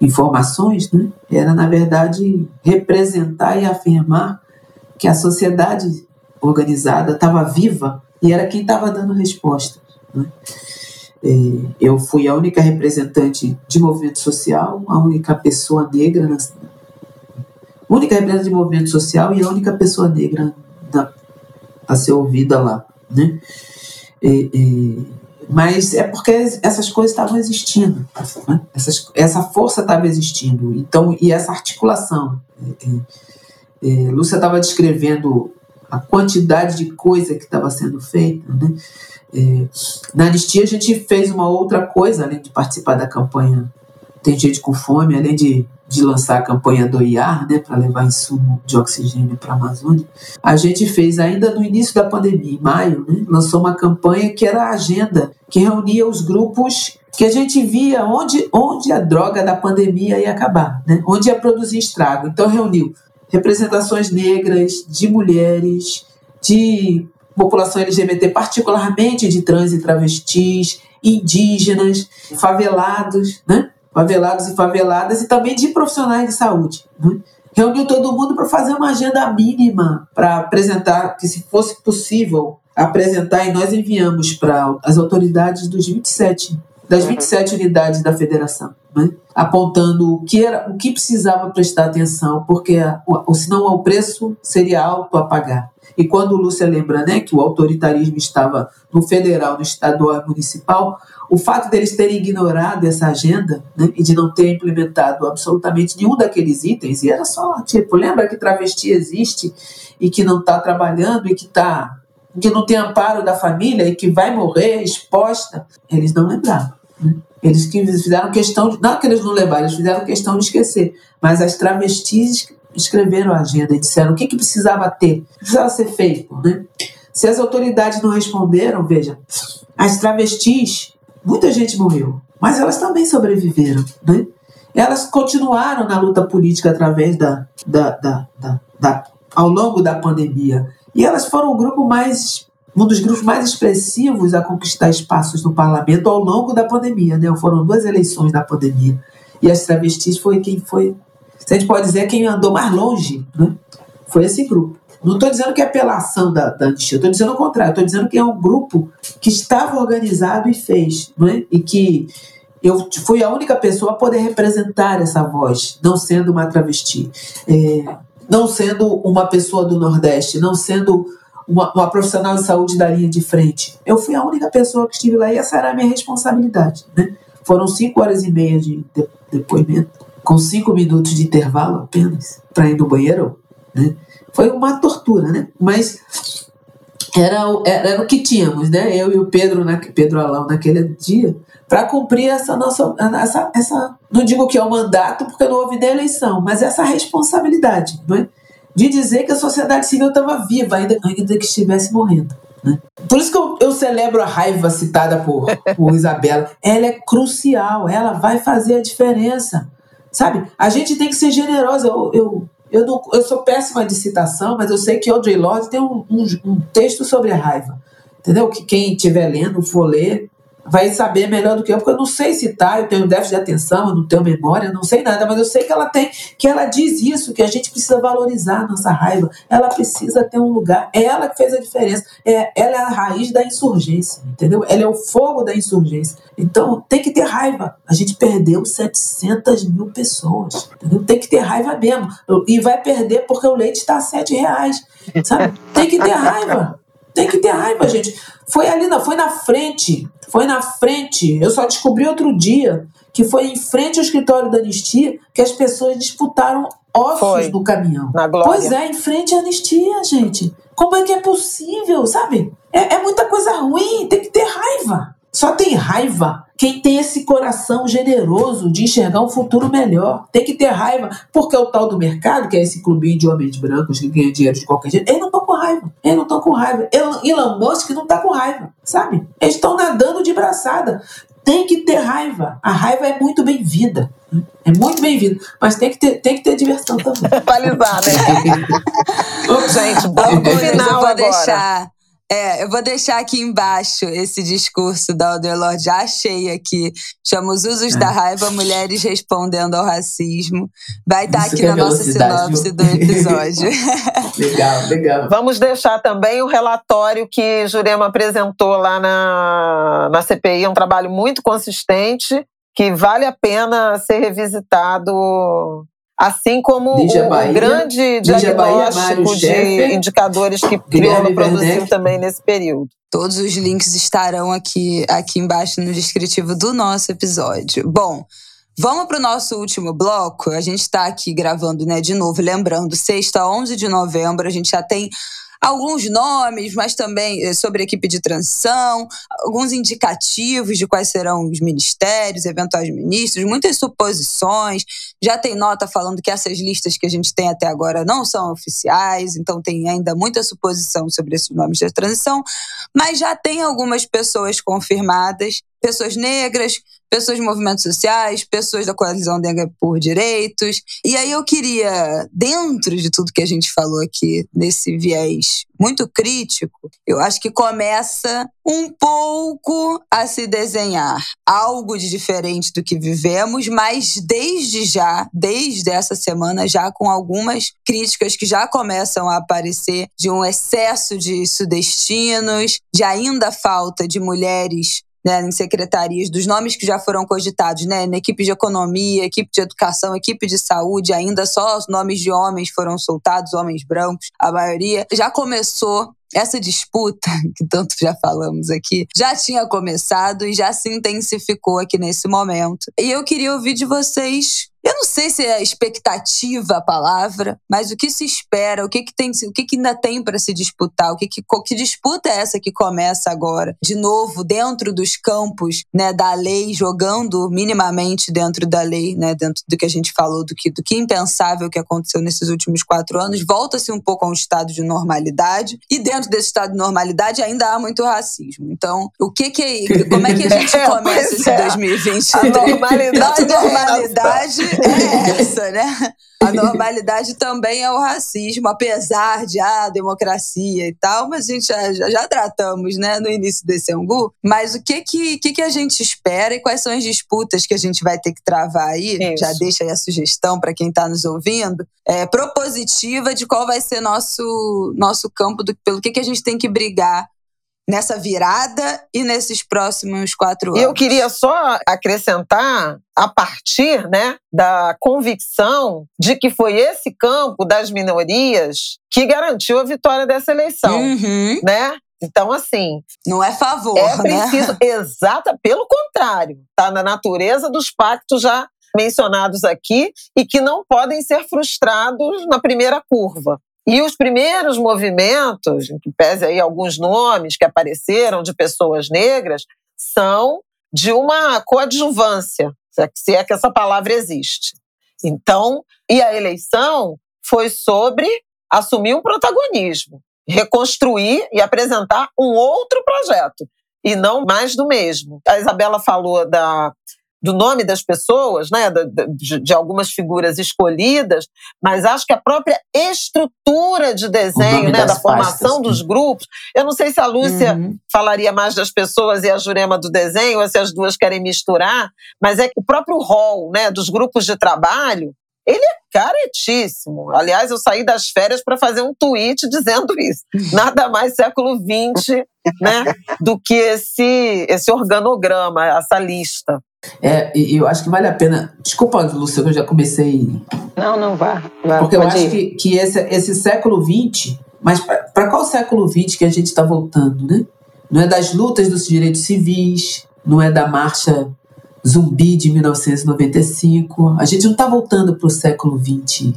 informações, né, era, na verdade, representar e afirmar que a sociedade organizada estava viva e era quem estava dando resposta. Né? É, eu fui a única representante de movimento social, a única pessoa negra, na, única representante de movimento social e a única pessoa negra da, a ser ouvida lá, né? É, é, mas é porque essas coisas estavam existindo, né? Essas, essa força estava existindo, então e essa articulação. É, é, é Lúcia estava descrevendo a quantidade de coisa que estava sendo feita, né? É, na anistia a gente fez uma outra coisa, além de participar da campanha Tem Gente com Fome, além de, de lançar a campanha do IAR, né, para levar insumo de oxigênio para a Amazônia. A gente fez ainda no início da pandemia, em maio, né, lançou uma campanha que era a agenda, que reunia os grupos que a gente via onde, onde a droga da pandemia ia acabar, né, onde ia produzir estrago. Então reuniu representações negras, de mulheres, de população LGBT, particularmente de trans e travestis, indígenas, favelados, né? Favelados e faveladas, e também de profissionais de saúde. Né? Reuniu todo mundo para fazer uma agenda mínima para apresentar, que se fosse possível apresentar, e nós enviamos para as autoridades dos 27, das 27 unidades da federação, né? apontando o que, era, o que precisava prestar atenção, porque senão o preço seria alto a pagar. E quando Lúcia lembra né, que o autoritarismo estava no federal, no estadual e municipal, o fato deles terem ignorado essa agenda né, e de não ter implementado absolutamente nenhum daqueles itens, e era só, tipo, lembra que travesti existe e que não está trabalhando e que tá, que não tem amparo da família e que vai morrer exposta, eles não lembraram. Né? Eles que fizeram questão, de, não que eles não lembraram, eles fizeram questão de esquecer, mas as travestis escreveram a agenda e disseram o que, que precisava ter, o que precisava ser feito. Né? Se as autoridades não responderam, veja, as travestis, muita gente morreu, mas elas também sobreviveram. Né? Elas continuaram na luta política através da, da, da, da, da ao longo da pandemia. E elas foram o grupo mais um dos grupos mais expressivos a conquistar espaços no parlamento ao longo da pandemia, né? Foram duas eleições da pandemia. E as travestis foi quem foi a gente pode dizer quem andou mais longe né, foi esse grupo. Não estou dizendo que é pela ação da, da anistia, estou dizendo o contrário, estou dizendo que é um grupo que estava organizado e fez, né, e que eu fui a única pessoa a poder representar essa voz, não sendo uma travesti, é, não sendo uma pessoa do Nordeste, não sendo uma, uma, profissional de saúde da linha de frente. Eu fui a única pessoa que estive lá e essa era a minha responsabilidade. Né? Foram cinco horas e meia de depoimento com cinco minutos de intervalo apenas para ir no banheiro, né? Foi uma tortura, né? Mas era, era, era o que tínhamos, né? Eu e o Pedro, na, Pedro Alão, naquele dia, para cumprir essa nossa, essa, essa, não digo que é o um mandato, porque não houve nem eleição, mas essa responsabilidade, né? de dizer que a sociedade civil estava viva, ainda, ainda que estivesse morrendo. Né? Por isso que eu, eu, celebro a raiva citada por, por Isabela. Ela é crucial, ela vai fazer a diferença. Sabe? A gente tem que ser generosa. Eu, eu, eu, não, eu sou péssima de citação, mas eu sei que Audrey Lorde tem um, um, um texto sobre a raiva. Entendeu? Que quem estiver lendo, for ler, vai saber melhor do que eu, porque eu não sei citar, eu tenho déficit de atenção, eu não tenho memória, eu não sei nada, mas eu sei que ela tem, que ela diz isso, que a gente precisa valorizar a nossa raiva, ela precisa ter um lugar, é ela que fez a diferença, é, ela é a raiz da insurgência, entendeu? Ela é o fogo da insurgência. Então tem que ter raiva. A gente perdeu 700 mil pessoas, entendeu? Tem que ter raiva mesmo. E vai perder porque o leite está a 7 reais, sabe? Tem que ter raiva. Tem que ter raiva, gente. Foi ali, não, foi na frente. Foi na frente. Eu só descobri outro dia que foi em frente ao escritório da Anistia que as pessoas disputaram ossos foi. no caminhão. Na glória. Pois é, em frente à Anistia, gente. Como é que é possível, sabe? É, é muita coisa ruim, tem que ter raiva. Só tem raiva quem tem esse coração generoso de enxergar um futuro melhor. Tem que ter raiva, porque o tal do mercado, que é esse clubinho de homens brancos que ganha dinheiro de qualquer jeito, eles não estão raiva. Eles não estão com raiva. Elon Musk não está com raiva, sabe? Eles estão nadando de braçada. Tem que ter raiva. A raiva é muito bem-vinda. É muito bem-vindo. Mas tem que ter, tem que ter diversão também. Balizar, né? Gente, bom final eu vou agora. deixar É, eu vou deixar aqui embaixo esse discurso da Audre Lorde, já achei aqui. Chama Os Usos é. da Raiva, Mulheres Respondendo ao Racismo. Vai estar tá aqui na nossa sinopse do episódio. legal, legal. Vamos deixar também o relatório que Jurema apresentou lá na, na CPI, é um trabalho muito consistente, que vale a pena ser revisitado Assim como o Bahia, grande diagnóstico Bahia, de indicadores que Crioula produziu também nesse período. Todos os links estarão aqui, aqui embaixo no descritivo do nosso episódio. Bom, Vamos para o nosso último bloco. A gente está aqui gravando, né, de novo, lembrando, sexta, 11 de novembro, a gente já tem alguns nomes, mas também eh, sobre a equipe de transição, alguns indicativos de quais serão os ministérios, eventuais ministros, muitas suposições. Já tem nota falando que essas listas que a gente tem até agora não são oficiais, então tem ainda muita suposição sobre esses nomes de transição, mas já tem algumas pessoas confirmadas, pessoas negras, pessoas de movimentos sociais, pessoas da coalizão Negra por Direitos. E aí eu queria, dentro de tudo que a gente falou aqui, nesse viés muito crítico, eu acho que começa um pouco a se desenhar algo de diferente do que vivemos, mas desde já, desde essa semana, já com algumas críticas que já começam a aparecer de um excesso de sudestinos, de ainda falta de mulheres né, em secretarias, dos nomes que já foram cogitados, né, na equipe de economia, equipe de educação, equipe de saúde, ainda só os nomes de homens foram soltados, homens brancos, a maioria. Já começou essa disputa, que tanto já falamos aqui, já tinha começado e já se intensificou aqui nesse momento. E eu queria ouvir de vocês eu não sei se é expectativa a palavra, mas o que se espera, o que, que tem, o que, que ainda tem para se disputar, o que, que, que disputa é essa que começa agora, de novo dentro dos campos, né, da lei, jogando minimamente dentro da lei, né, dentro do que a gente falou, do que, do que impensável que aconteceu nesses últimos quatro anos, volta-se um pouco a um estado de normalidade e dentro desse estado de normalidade ainda há muito racismo. Então, o que que é, como é que a gente começa esse 2020? A normalidade, a normalidade é essa, né? A normalidade também é o racismo, apesar de a ah, democracia e tal, mas a gente já, já, tratamos, né, no início desse angu. Mas o que que, que que a gente espera e quais são as disputas que a gente vai ter que travar aí? Isso. Já deixa aí a sugestão para quem está nos ouvindo, é, propositiva de qual vai ser nosso nosso campo do, pelo que que a gente tem que brigar nessa virada e nesses próximos quatro anos. Eu queria só acrescentar, a partir né, da convicção de que foi esse campo das minorias que garantiu a vitória dessa eleição, uhum. né? Então, assim. Não é favor, é né? preciso, né? Exata, pelo contrário, está na natureza dos pactos já mencionados aqui e que não podem ser frustrados na primeira curva. E os primeiros movimentos, que pese aí alguns nomes que apareceram de pessoas negras, são de uma coadjuvância, se é que essa palavra existe. Então, e a eleição foi sobre assumir um protagonismo, reconstruir e apresentar um outro projeto, e não mais do mesmo. A Isabela falou da do nome das pessoas, né, de, de, algumas figuras escolhidas, mas acho que a própria estrutura de desenho, né, da formação dos grupos. Eu não sei se a Lúcia uhum. falaria mais das pessoas e a Jurema do desenho, ou se as duas querem misturar, mas é que o próprio rol né, dos grupos de trabalho ele é caretíssimo. Aliás, eu saí das férias para fazer um tweet dizendo isso. Nada mais século XX né, do que esse, esse organograma, essa lista. É, e eu acho que vale a pena. Desculpa, Luciano, eu já comecei. Não, não vá. vá Porque eu acho que, que esse, esse século XX, mas para qual século XX que a gente está voltando, né? Não é das lutas dos direitos civis, não é da marcha zumbi de 1995. A gente não está voltando para o século XX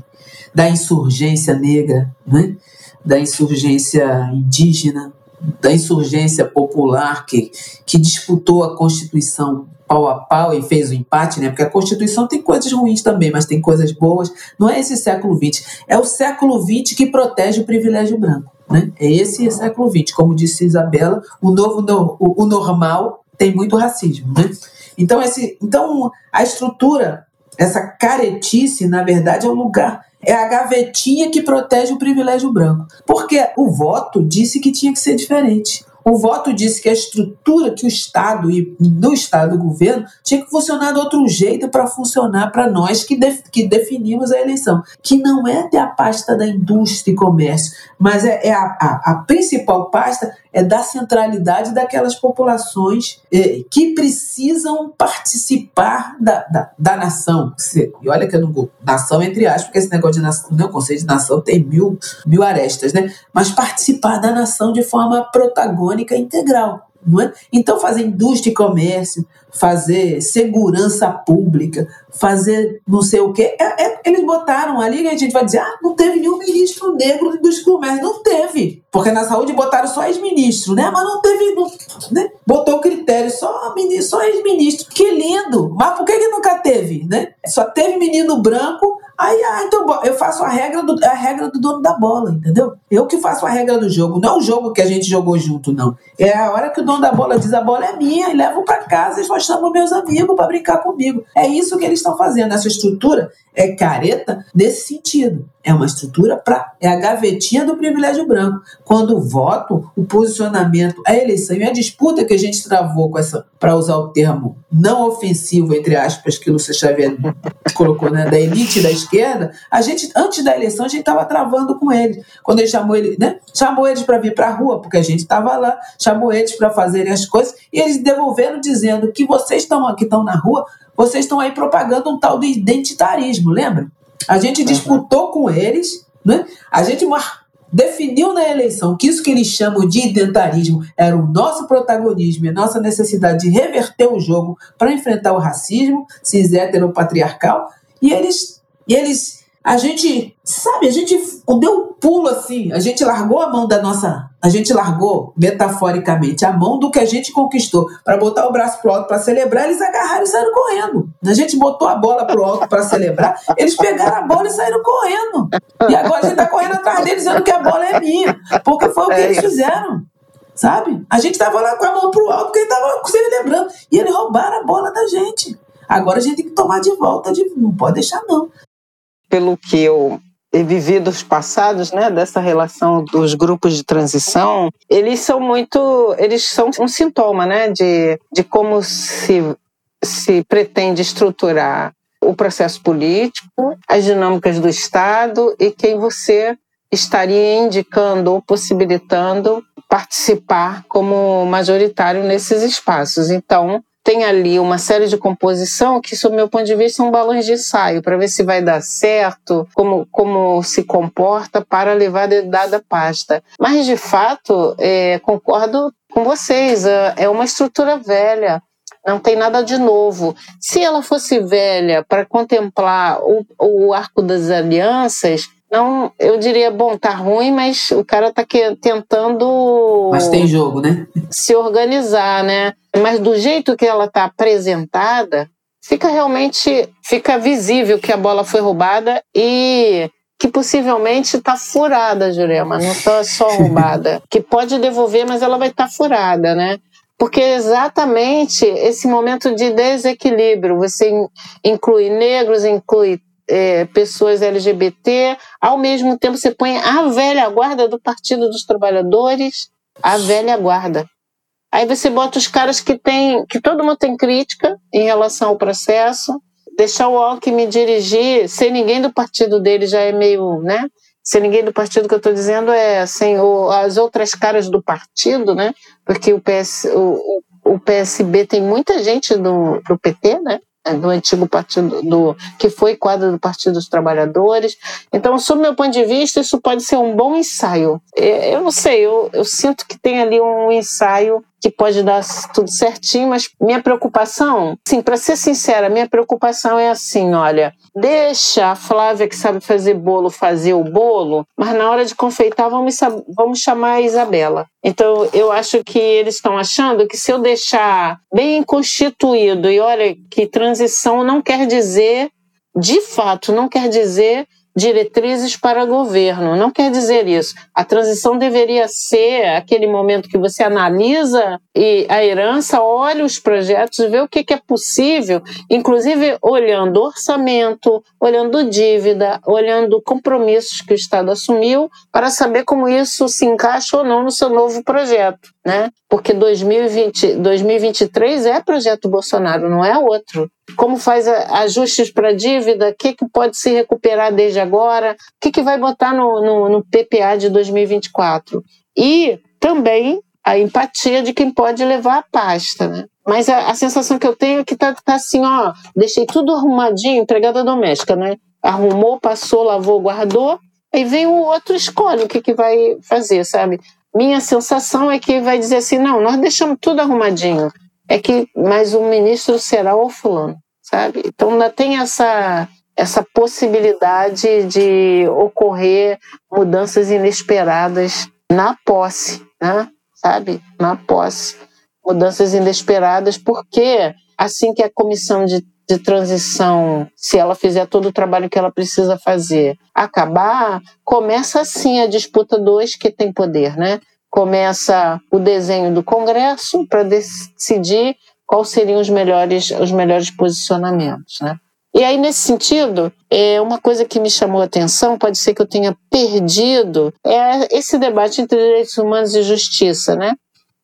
da insurgência negra, né? da insurgência indígena, da insurgência popular que, que disputou a Constituição pau a pau e fez o empate, né? Porque a Constituição tem coisas ruins também, mas tem coisas boas. Não é esse século XX. É o século XX que protege o privilégio branco. Né? É esse século XX. Como disse Isabela, o novo o, normal tem muito racismo. Né? Então, esse, então, a estrutura, essa caretice, na verdade, é um lugar é a gavetinha que protege o privilégio branco. Porque o voto disse que tinha que ser diferente. O voto disse que a estrutura que o Estado e do Estado do governo tinha que funcionar de outro jeito para funcionar para nós que, que definimos a eleição, que não é ter a pasta da indústria e comércio, mas é, é a, a, a, principal pasta é da centralidade daquelas populações é, que precisam participar da, da, da nação. E olha que eu não nação entre aspas, porque esse negócio de nação, não, o conceito de nação tem mil, mil arestas, né? Mas participar da nação de forma protagônica integral. É? Então, fazer indústria e comércio, fazer segurança pública, fazer não sei o quê, é, é, eles botaram ali e a gente vai dizer: ah, não teve nenhum ministro negro de indústria e comércio. Não teve, porque na saúde botaram só ex-ministro, né? Mas não teve, não, né? botou critério só, só ex-ministro. Que lindo! Mas por que, que nunca teve, né? Só teve menino branco Aí, ah, então eu faço a regra, do, a regra do dono da bola, entendeu? Eu que faço a regra do jogo, não é o jogo que a gente jogou junto, não. É a hora que o dono da bola diz a bola é minha e levo para casa e só chamo meus amigos para brincar comigo. É isso que eles estão fazendo. Essa estrutura é careta nesse sentido. É uma estrutura para. É a gavetinha do privilégio branco. Quando o voto, o posicionamento, a eleição e a disputa que a gente travou com essa, para usar o termo não ofensivo, entre aspas, que o Lúcia Xavier colocou, né, da elite da esquerda, a gente, antes da eleição, a gente estava travando com eles. Quando ele chamou ele, né? Chamou eles para vir para a rua, porque a gente estava lá, chamou eles para fazerem as coisas, e eles devolveram dizendo que vocês estão aqui, estão na rua, vocês estão aí propagando um tal de identitarismo, lembra? A gente disputou com eles, né? a gente definiu na eleição que isso que eles chamam de identitarismo era o nosso protagonismo e a nossa necessidade de reverter o jogo para enfrentar o racismo cis patriarcal e eles, e eles a gente, sabe, a gente deu um pulo assim, a gente largou a mão da nossa, a gente largou, metaforicamente, a mão do que a gente conquistou para botar o braço pro alto para celebrar, eles agarraram e saíram correndo. A gente botou a bola pro alto para celebrar, eles pegaram a bola e saíram correndo. E agora a gente tá correndo atrás deles dizendo que a bola é minha, porque foi o que é eles fizeram. Sabe? A gente tava lá com a mão pro alto porque ele tava celebrando. E eles roubaram a bola da gente. Agora a gente tem que tomar de volta, de, não pode deixar não pelo que eu vivi dos passados, né, dessa relação dos grupos de transição, eles são muito, eles são um sintoma, né, de, de como se, se pretende estruturar o processo político, as dinâmicas do Estado e quem você estaria indicando ou possibilitando participar como majoritário nesses espaços. Então, tem ali uma série de composição que, sob meu ponto de vista, são balões de ensaio para ver se vai dar certo, como, como se comporta para levar a dada pasta. Mas, de fato, é, concordo com vocês, é, é uma estrutura velha, não tem nada de novo. Se ela fosse velha para contemplar o, o arco das alianças, não, eu diria, bom, tá ruim, mas o cara tá que, tentando. Mas tem jogo, né? Se organizar, né? Mas do jeito que ela tá apresentada, fica realmente fica visível que a bola foi roubada e que possivelmente está furada, Jurema, não está só roubada. que pode devolver, mas ela vai estar tá furada, né? Porque é exatamente esse momento de desequilíbrio, você inclui negros, inclui é, pessoas LGBT, ao mesmo tempo você põe a velha guarda do Partido dos Trabalhadores, a velha guarda. Aí você bota os caras que tem, que todo mundo tem crítica em relação ao processo, deixar o Alckmin dirigir, sem ninguém do partido dele já é meio, né? Sem ninguém do partido que eu estou dizendo é sem o, as outras caras do partido, né? Porque o, PS, o, o PSB tem muita gente do, do PT, né? É, do antigo partido do que foi quadro do Partido dos Trabalhadores. Então, sob meu ponto de vista, isso pode ser um bom ensaio. É, eu não sei, eu, eu sinto que tem ali um ensaio que pode dar tudo certinho, mas minha preocupação, sim, para ser sincera, minha preocupação é assim, olha, deixa a Flávia que sabe fazer bolo fazer o bolo, mas na hora de confeitar vamos, vamos chamar a Isabela. Então eu acho que eles estão achando que se eu deixar bem constituído e olha que transição não quer dizer, de fato, não quer dizer diretrizes para governo. Não quer dizer isso. A transição deveria ser aquele momento que você analisa a herança, olha os projetos, vê o que é possível, inclusive olhando orçamento, olhando dívida, olhando compromissos que o Estado assumiu, para saber como isso se encaixa ou não no seu novo projeto. Né? Porque 2020, 2023 é projeto Bolsonaro, não é outro como faz ajustes para dívida, o que, que pode se recuperar desde agora, o que, que vai botar no, no, no PPA de 2024. E também a empatia de quem pode levar a pasta, né? Mas a, a sensação que eu tenho é que tá, tá assim, ó, deixei tudo arrumadinho, empregada doméstica, né? Arrumou, passou, lavou, guardou, aí vem o outro escolhe o que, que vai fazer, sabe? Minha sensação é que vai dizer assim, não, nós deixamos tudo arrumadinho é que mais um ministro será o fulano, sabe? Então ainda tem essa essa possibilidade de ocorrer mudanças inesperadas na posse, né? Sabe? Na posse. Mudanças inesperadas, porque assim que a comissão de, de transição, se ela fizer todo o trabalho que ela precisa fazer, acabar, começa assim a disputa dos que têm poder, né? começa o desenho do Congresso para decidir quais seriam os melhores, os melhores posicionamentos. Né? E aí, nesse sentido, é uma coisa que me chamou a atenção, pode ser que eu tenha perdido, é esse debate entre direitos humanos e justiça. Né?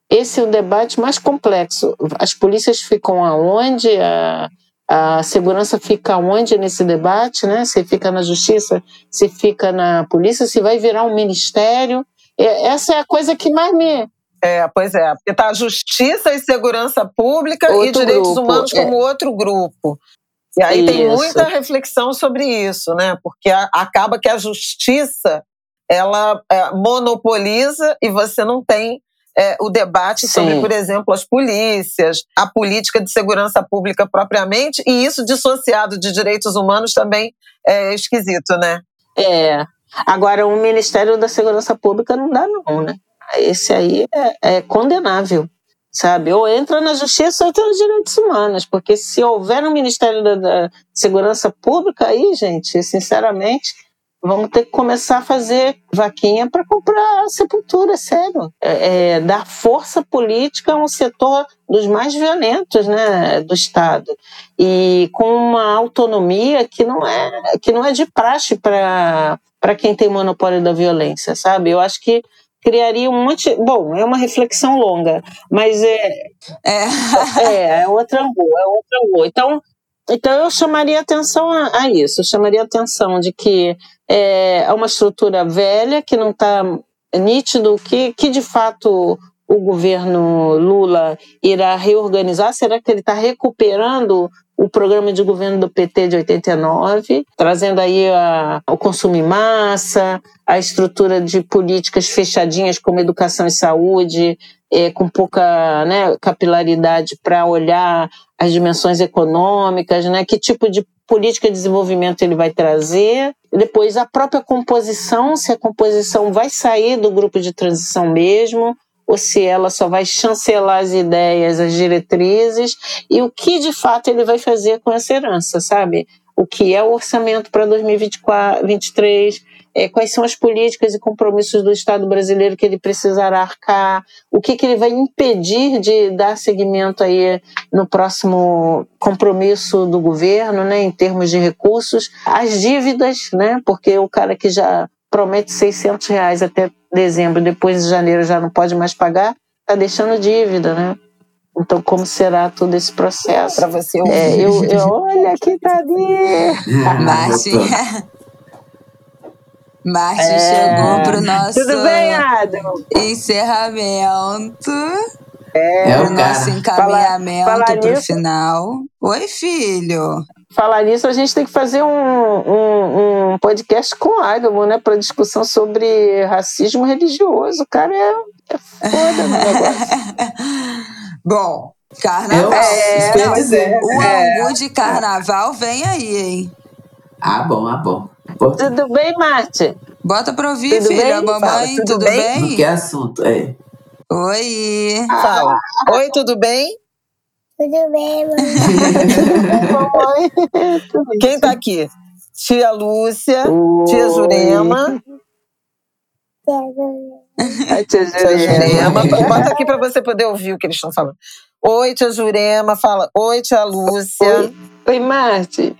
Esse é o debate mais complexo. As polícias ficam aonde? A, a segurança fica onde nesse debate? Né? Se fica na justiça, se fica na polícia, se vai virar um ministério. Essa é a coisa que mais me. É, pois é, porque está a justiça e segurança pública outro e direitos grupo, humanos é. como outro grupo. E aí isso. tem muita reflexão sobre isso, né? Porque a, acaba que a justiça ela é, monopoliza e você não tem é, o debate Sim. sobre, por exemplo, as polícias, a política de segurança pública propriamente, e isso dissociado de direitos humanos também é esquisito, né? É, Agora, o Ministério da Segurança Pública não dá, não, né? Esse aí é, é condenável, sabe? Ou entra na justiça ou entra nos direitos humanos, porque se houver um Ministério da, da Segurança Pública, aí, gente, sinceramente, vamos ter que começar a fazer vaquinha para comprar sepultura, sério. É, é, dar força política a um setor dos mais violentos né, do Estado. E com uma autonomia que não é, que não é de praxe para para quem tem monopólio da violência, sabe? Eu acho que criaria um monte. Bom, é uma reflexão longa, mas é. É, é, é outra rua, é outra rua. Então, então eu chamaria atenção a, a isso, eu chamaria atenção de que é, é uma estrutura velha que não está nítido que, que de fato o governo Lula irá reorganizar? Será que ele está recuperando o programa de governo do PT de 89, trazendo aí a, o consumo em massa, a estrutura de políticas fechadinhas como educação e saúde, é, com pouca né, capilaridade para olhar as dimensões econômicas, né, que tipo de política de desenvolvimento ele vai trazer. Depois, a própria composição, se a composição vai sair do grupo de transição mesmo, ou se ela só vai chancelar as ideias, as diretrizes, e o que de fato ele vai fazer com essa herança, sabe? O que é o orçamento para 2023, é, quais são as políticas e compromissos do Estado brasileiro que ele precisará arcar, o que, que ele vai impedir de dar seguimento aí no próximo compromisso do governo, né, em termos de recursos, as dívidas, né, porque o cara que já promete 600 reais até dezembro, depois de janeiro já não pode mais pagar, está deixando dívida, né? Então, como será todo esse processo? Para você ouvir. É, eu, eu, olha que tá ali. Márcio é. chegou pro nosso Tudo bem, Adam? encerramento. É, é o nosso encaminhamento para o final. Oi, filho falar nisso, a gente tem que fazer um, um, um podcast com Adam, né? Para discussão sobre racismo religioso. O cara é, é foda no negócio. Bom, carnaval. É, não, dizer. O é, angu de carnaval vem aí, hein? Ah, bom, ah, bom. Tudo bem, Marte? Bota pra ouvir, tudo filha. Bem? Mamãe, tudo, tudo, bem? bem? que assunto, é? Oi. Fala. Oi, tudo bem? Tudo bem, mamãe? Quem tá aqui? tia Lúcia, tia Jurema. Ai, tia Tia Jurema. Jurema. Bota aqui para você poder ouvir o que eles estão falando. Oi, tia Jurema. Fala, oi, tia Lúcia. Oi, Oi, Marte.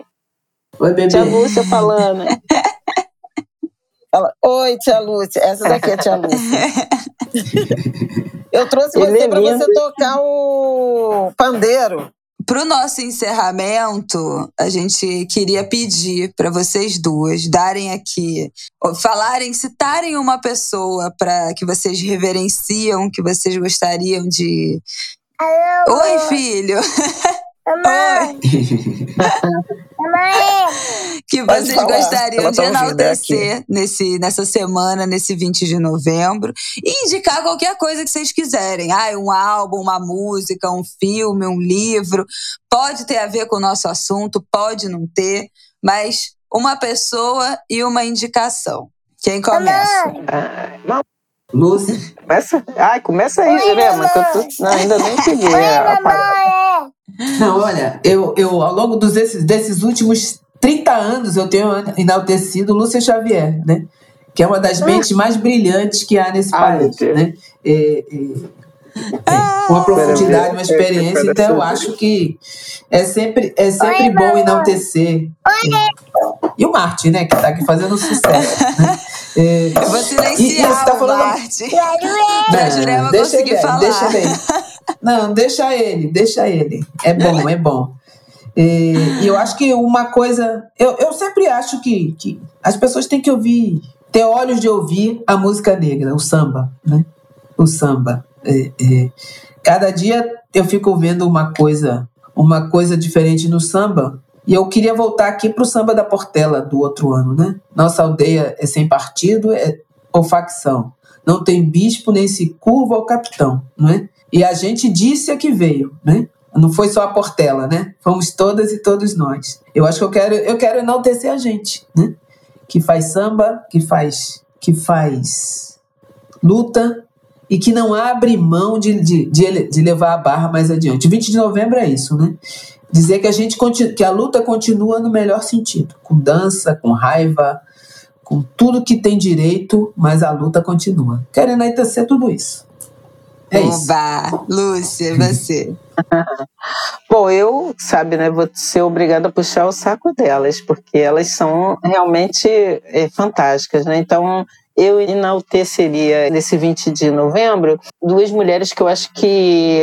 Oi, bebê. Tia Lúcia falando. Fala, oi, tia Lúcia. Essa daqui é a tia Lúcia. Eu trouxe Ele você é para você tocar o pandeiro. Pro nosso encerramento, a gente queria pedir para vocês duas darem aqui, falarem, citarem uma pessoa para que vocês reverenciam, que vocês gostariam de. Oi, filho! Oi! Que vocês falar, gostariam ela de tá enaltecer nesse, nessa semana, nesse 20 de novembro. E indicar qualquer coisa que vocês quiserem. Ah, um álbum, uma música, um filme, um livro. Pode ter a ver com o nosso assunto, pode não ter, mas uma pessoa e uma indicação. Quem começa? Lúcia. começa. Ai, começa aí, Jurema. que eu tô- não, ainda nem peguei a parada. Não, olha, eu, eu ao longo dos, desses, desses últimos 30 anos eu tenho enaltecido Lúcia Xavier, né? Que é uma das mentes mais brilhantes que há nesse país, né? É, é, uma profundidade, uma experiência, então eu acho que é sempre, é sempre bom enaltecer. E o Marte, né? Que tá aqui fazendo sucesso. Né? É, Eu vou E- e você tá o falando- Marte. Pra Jurema deixa conseguir falar. Deixa ele. Não, deixa ele, deixa ele. É bom, é bom. E, eu acho que uma coisa. Eu, eu sempre acho que, que as pessoas têm que ouvir, ter olhos de ouvir a música negra, o samba, né? O samba. É, é. Cada dia eu fico vendo uma coisa, uma coisa diferente no samba. E eu queria voltar aqui para o samba da Portela do outro ano, né? Nossa aldeia é sem partido é, ou facção. Não tem bispo nem se curva ao capitão, não é? E a gente disse a que veio, né? Não foi só a Portela, né? Fomos todas e todos nós. Eu acho que eu quero, eu quero enaltecer a gente, né? Que faz samba, que faz, que faz luta e que não abre mão de, de, de, de levar a barra mais adiante. 20 de novembro é isso, né? Dizer que a gente que a luta continua no melhor sentido, com dança, com raiva, com tudo que tem direito, mas a luta continua. Quero enaltecer tudo isso. É. Oba! Lúcia, e você? Bom, eu, sabe, né, vou ser obrigada a puxar o saco delas, porque elas são realmente é, fantásticas, né? Então, eu enalteceria nesse 20 de novembro duas mulheres que eu acho que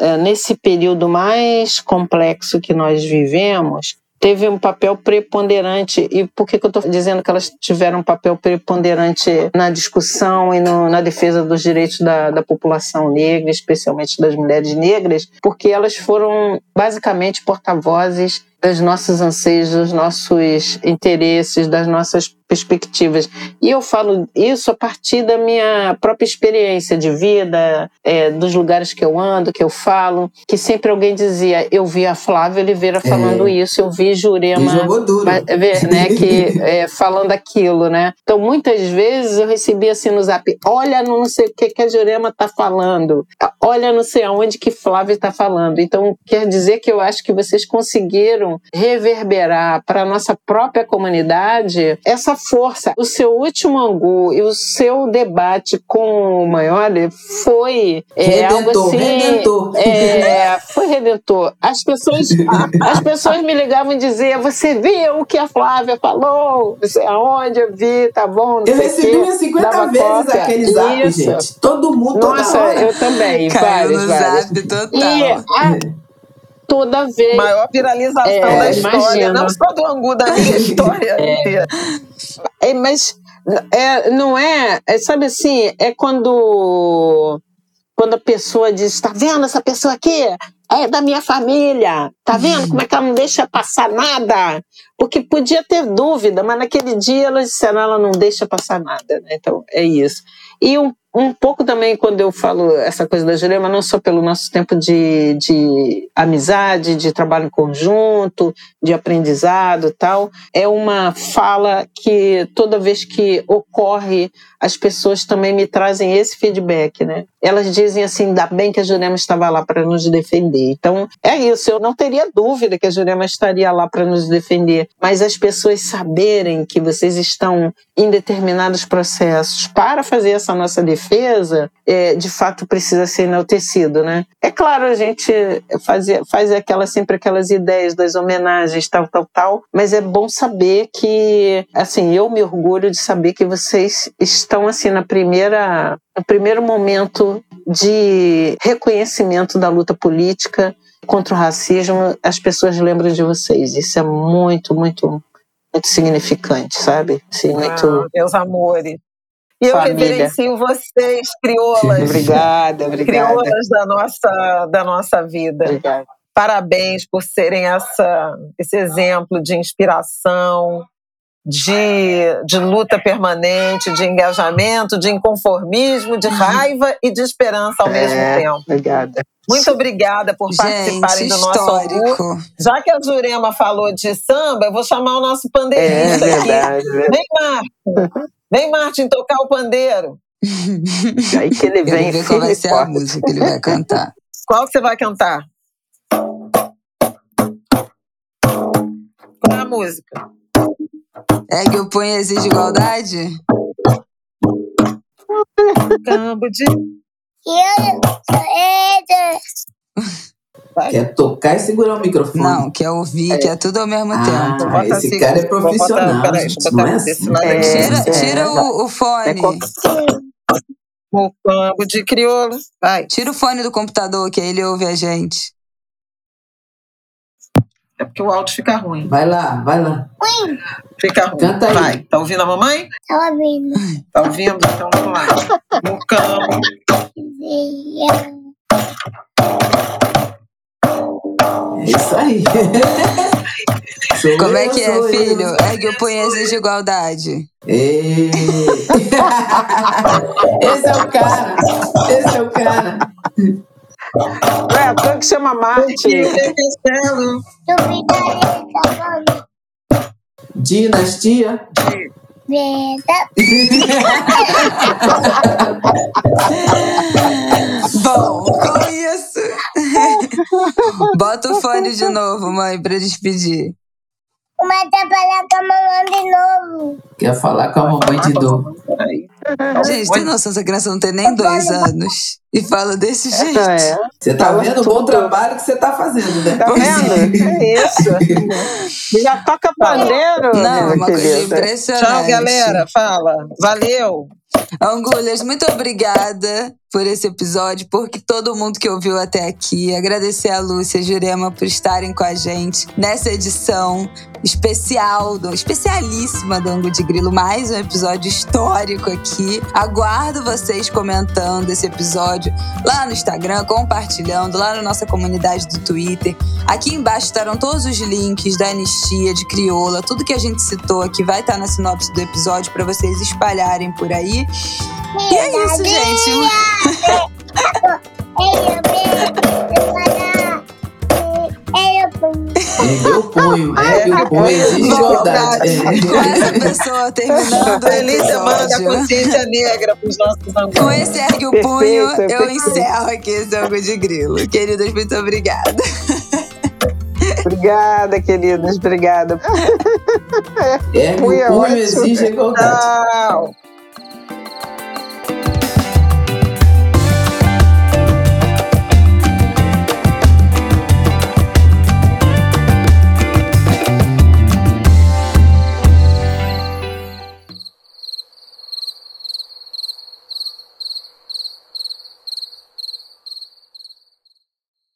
é, nesse período mais complexo que nós vivemos teve um papel preponderante. E por que, que eu estou dizendo que elas tiveram um papel preponderante na discussão e no, na defesa dos direitos da, da população negra, especialmente das mulheres negras, porque elas foram basicamente porta-vozes dos nossos anseios, dos nossos interesses, das nossas perspectivas. E eu falo isso a partir da minha própria experiência de vida, é, dos lugares que eu ando, que eu falo, que sempre alguém dizia, eu vi a Flávia Oliveira falando isso, eu vi Jurema é ver, né, que é, falando aquilo, né? Então, muitas vezes eu recebi assim no zap, olha não sei o que que a Jurema tá falando, olha não sei aonde que Flávia está falando. Então, quer dizer que eu acho que vocês conseguiram reverberar para a nossa própria comunidade essa força. O seu último angu e o seu debate com o Maioli foi é, algo Redentor, assim... redentor. É, foi redentor. As pessoas, as pessoas me ligavam e diziam: Você viu o que a Flávia falou? Não sei aonde eu vi, tá bom? Não Eu recebi umas 50 Dava vezes cópia. aquele zap, Isso. gente. Todo mundo, toda Nossa, eu também. Caiu várias, no várias. zap total. E a- toda vez. Maior viralização É, da história, imagino. não só do Angu, da minha história inteira. É, mas é, não é, é, sabe assim, é quando quando a pessoa diz, tá vendo essa pessoa aqui? É da minha família, tá vendo como é que ela não deixa passar nada? Porque podia ter dúvida, mas naquele dia elas disseram, ela não deixa passar nada, né? Então é isso. E um, um pouco também quando eu falo essa coisa da Jurema, não só pelo nosso tempo de, de amizade, de trabalho em conjunto, de aprendizado e tal, é uma fala que toda vez que ocorre, as pessoas também me trazem esse feedback, né? Elas dizem assim, ainda bem que a Jurema estava lá para nos defender. Então, é isso, eu não teria dúvida que a Jurema estaria lá para nos defender, mas as pessoas saberem que vocês estão em determinados processos para fazer essa nossa defesa, é, de fato precisa ser enaltecido, né? É claro, a gente faz, faz aquela, sempre aquelas ideias das homenagens, tal, tal, tal, mas é bom saber que, assim, eu me orgulho de saber que vocês estão, assim, na primeira, no primeiro momento de reconhecimento da luta política contra o racismo, as pessoas lembram de vocês. Isso é muito, muito, muito significante, sabe? Sim, muito. Ah, meus amores. E eu Família. reverencio vocês, crioulas. obrigada, obrigada. Crioulas da nossa, da nossa vida. Obrigada. Parabéns por serem essa, esse exemplo de inspiração, de, de luta permanente, de engajamento, de inconformismo, de uhum. raiva e de esperança ao é, mesmo tempo. Obrigada. Muito obrigada por participarem do nosso almoço. Já que a Jurema falou de samba, eu vou chamar o nosso pandeirista é, verdade, aqui. Verdade. Vem, Martin. Vem, Martin, tocar o pandeiro. Aí que ele vem. Ver qual vai ser a música que ele vai cantar. Qual que você vai cantar? Qual é a música? É que eu ponho exige igualdade? Campo de. Quer tocar e segurar o microfone? Não, quer ouvir, é. quer tudo ao mesmo ah, tempo. Esse assim, cara é profissional. Botar, peraí, não é assim. é, tira tira o, o fone. É o campo de crioulo. Vai. Tira o fone do computador, que aí ele ouve a gente. É porque o áudio fica ruim. Vai lá, vai lá. Ruim. Fica ruim. Canta aí. Vai. Tá ouvindo a mamãe? Tá ouvindo. Tá ouvindo? Então vamos lá. No campo. É isso aí. Como é que é, filho? É que eu ponho exige igualdade. Esse é o cara. Esse é o cara. É, tu que chama Marte. Dinastia. Bom, com isso. Bota o fone de novo, mãe, pra despedir. Mas quer falar com a mamãe de novo. Quer falar com a mamãe de novo. Gente, tem noção, essa criança não tem nem dois anos. E fala desse é, jeito. É. Você tá vendo o bom trabalho que você tá fazendo, né? Tá vendo? É isso. Já toca pandeiro. Não, uma coisa impressionante. Tchau, galera. Fala. Valeu. Angulhas, muito obrigada por esse episódio, porque todo mundo que ouviu até aqui. Agradecer a Lúcia e Jurema por estarem com a gente nessa edição especial, especialíssima do Angu de Grilo. Mais um episódio histórico aqui. Aguardo vocês comentando esse episódio lá no Instagram, compartilhando, lá na nossa comunidade do Twitter. Aqui embaixo estarão todos os links da Anistia, de Crioula, tudo que a gente citou aqui vai estar na sinopse do episódio para vocês espalharem por aí. E é isso, gente. Ergueu o punho, ergue o punho, exige igualdade. Com essa pessoa terminando. Feliz Semana da Consciência Negra para os nossos amigos. Com esse ergue o punho, eu encerro aqui esse jogo de grilo. Queridas, muito obrigada. Obrigada, queridos. Obrigada. Ergue o punho, exige igualdade. Tchau.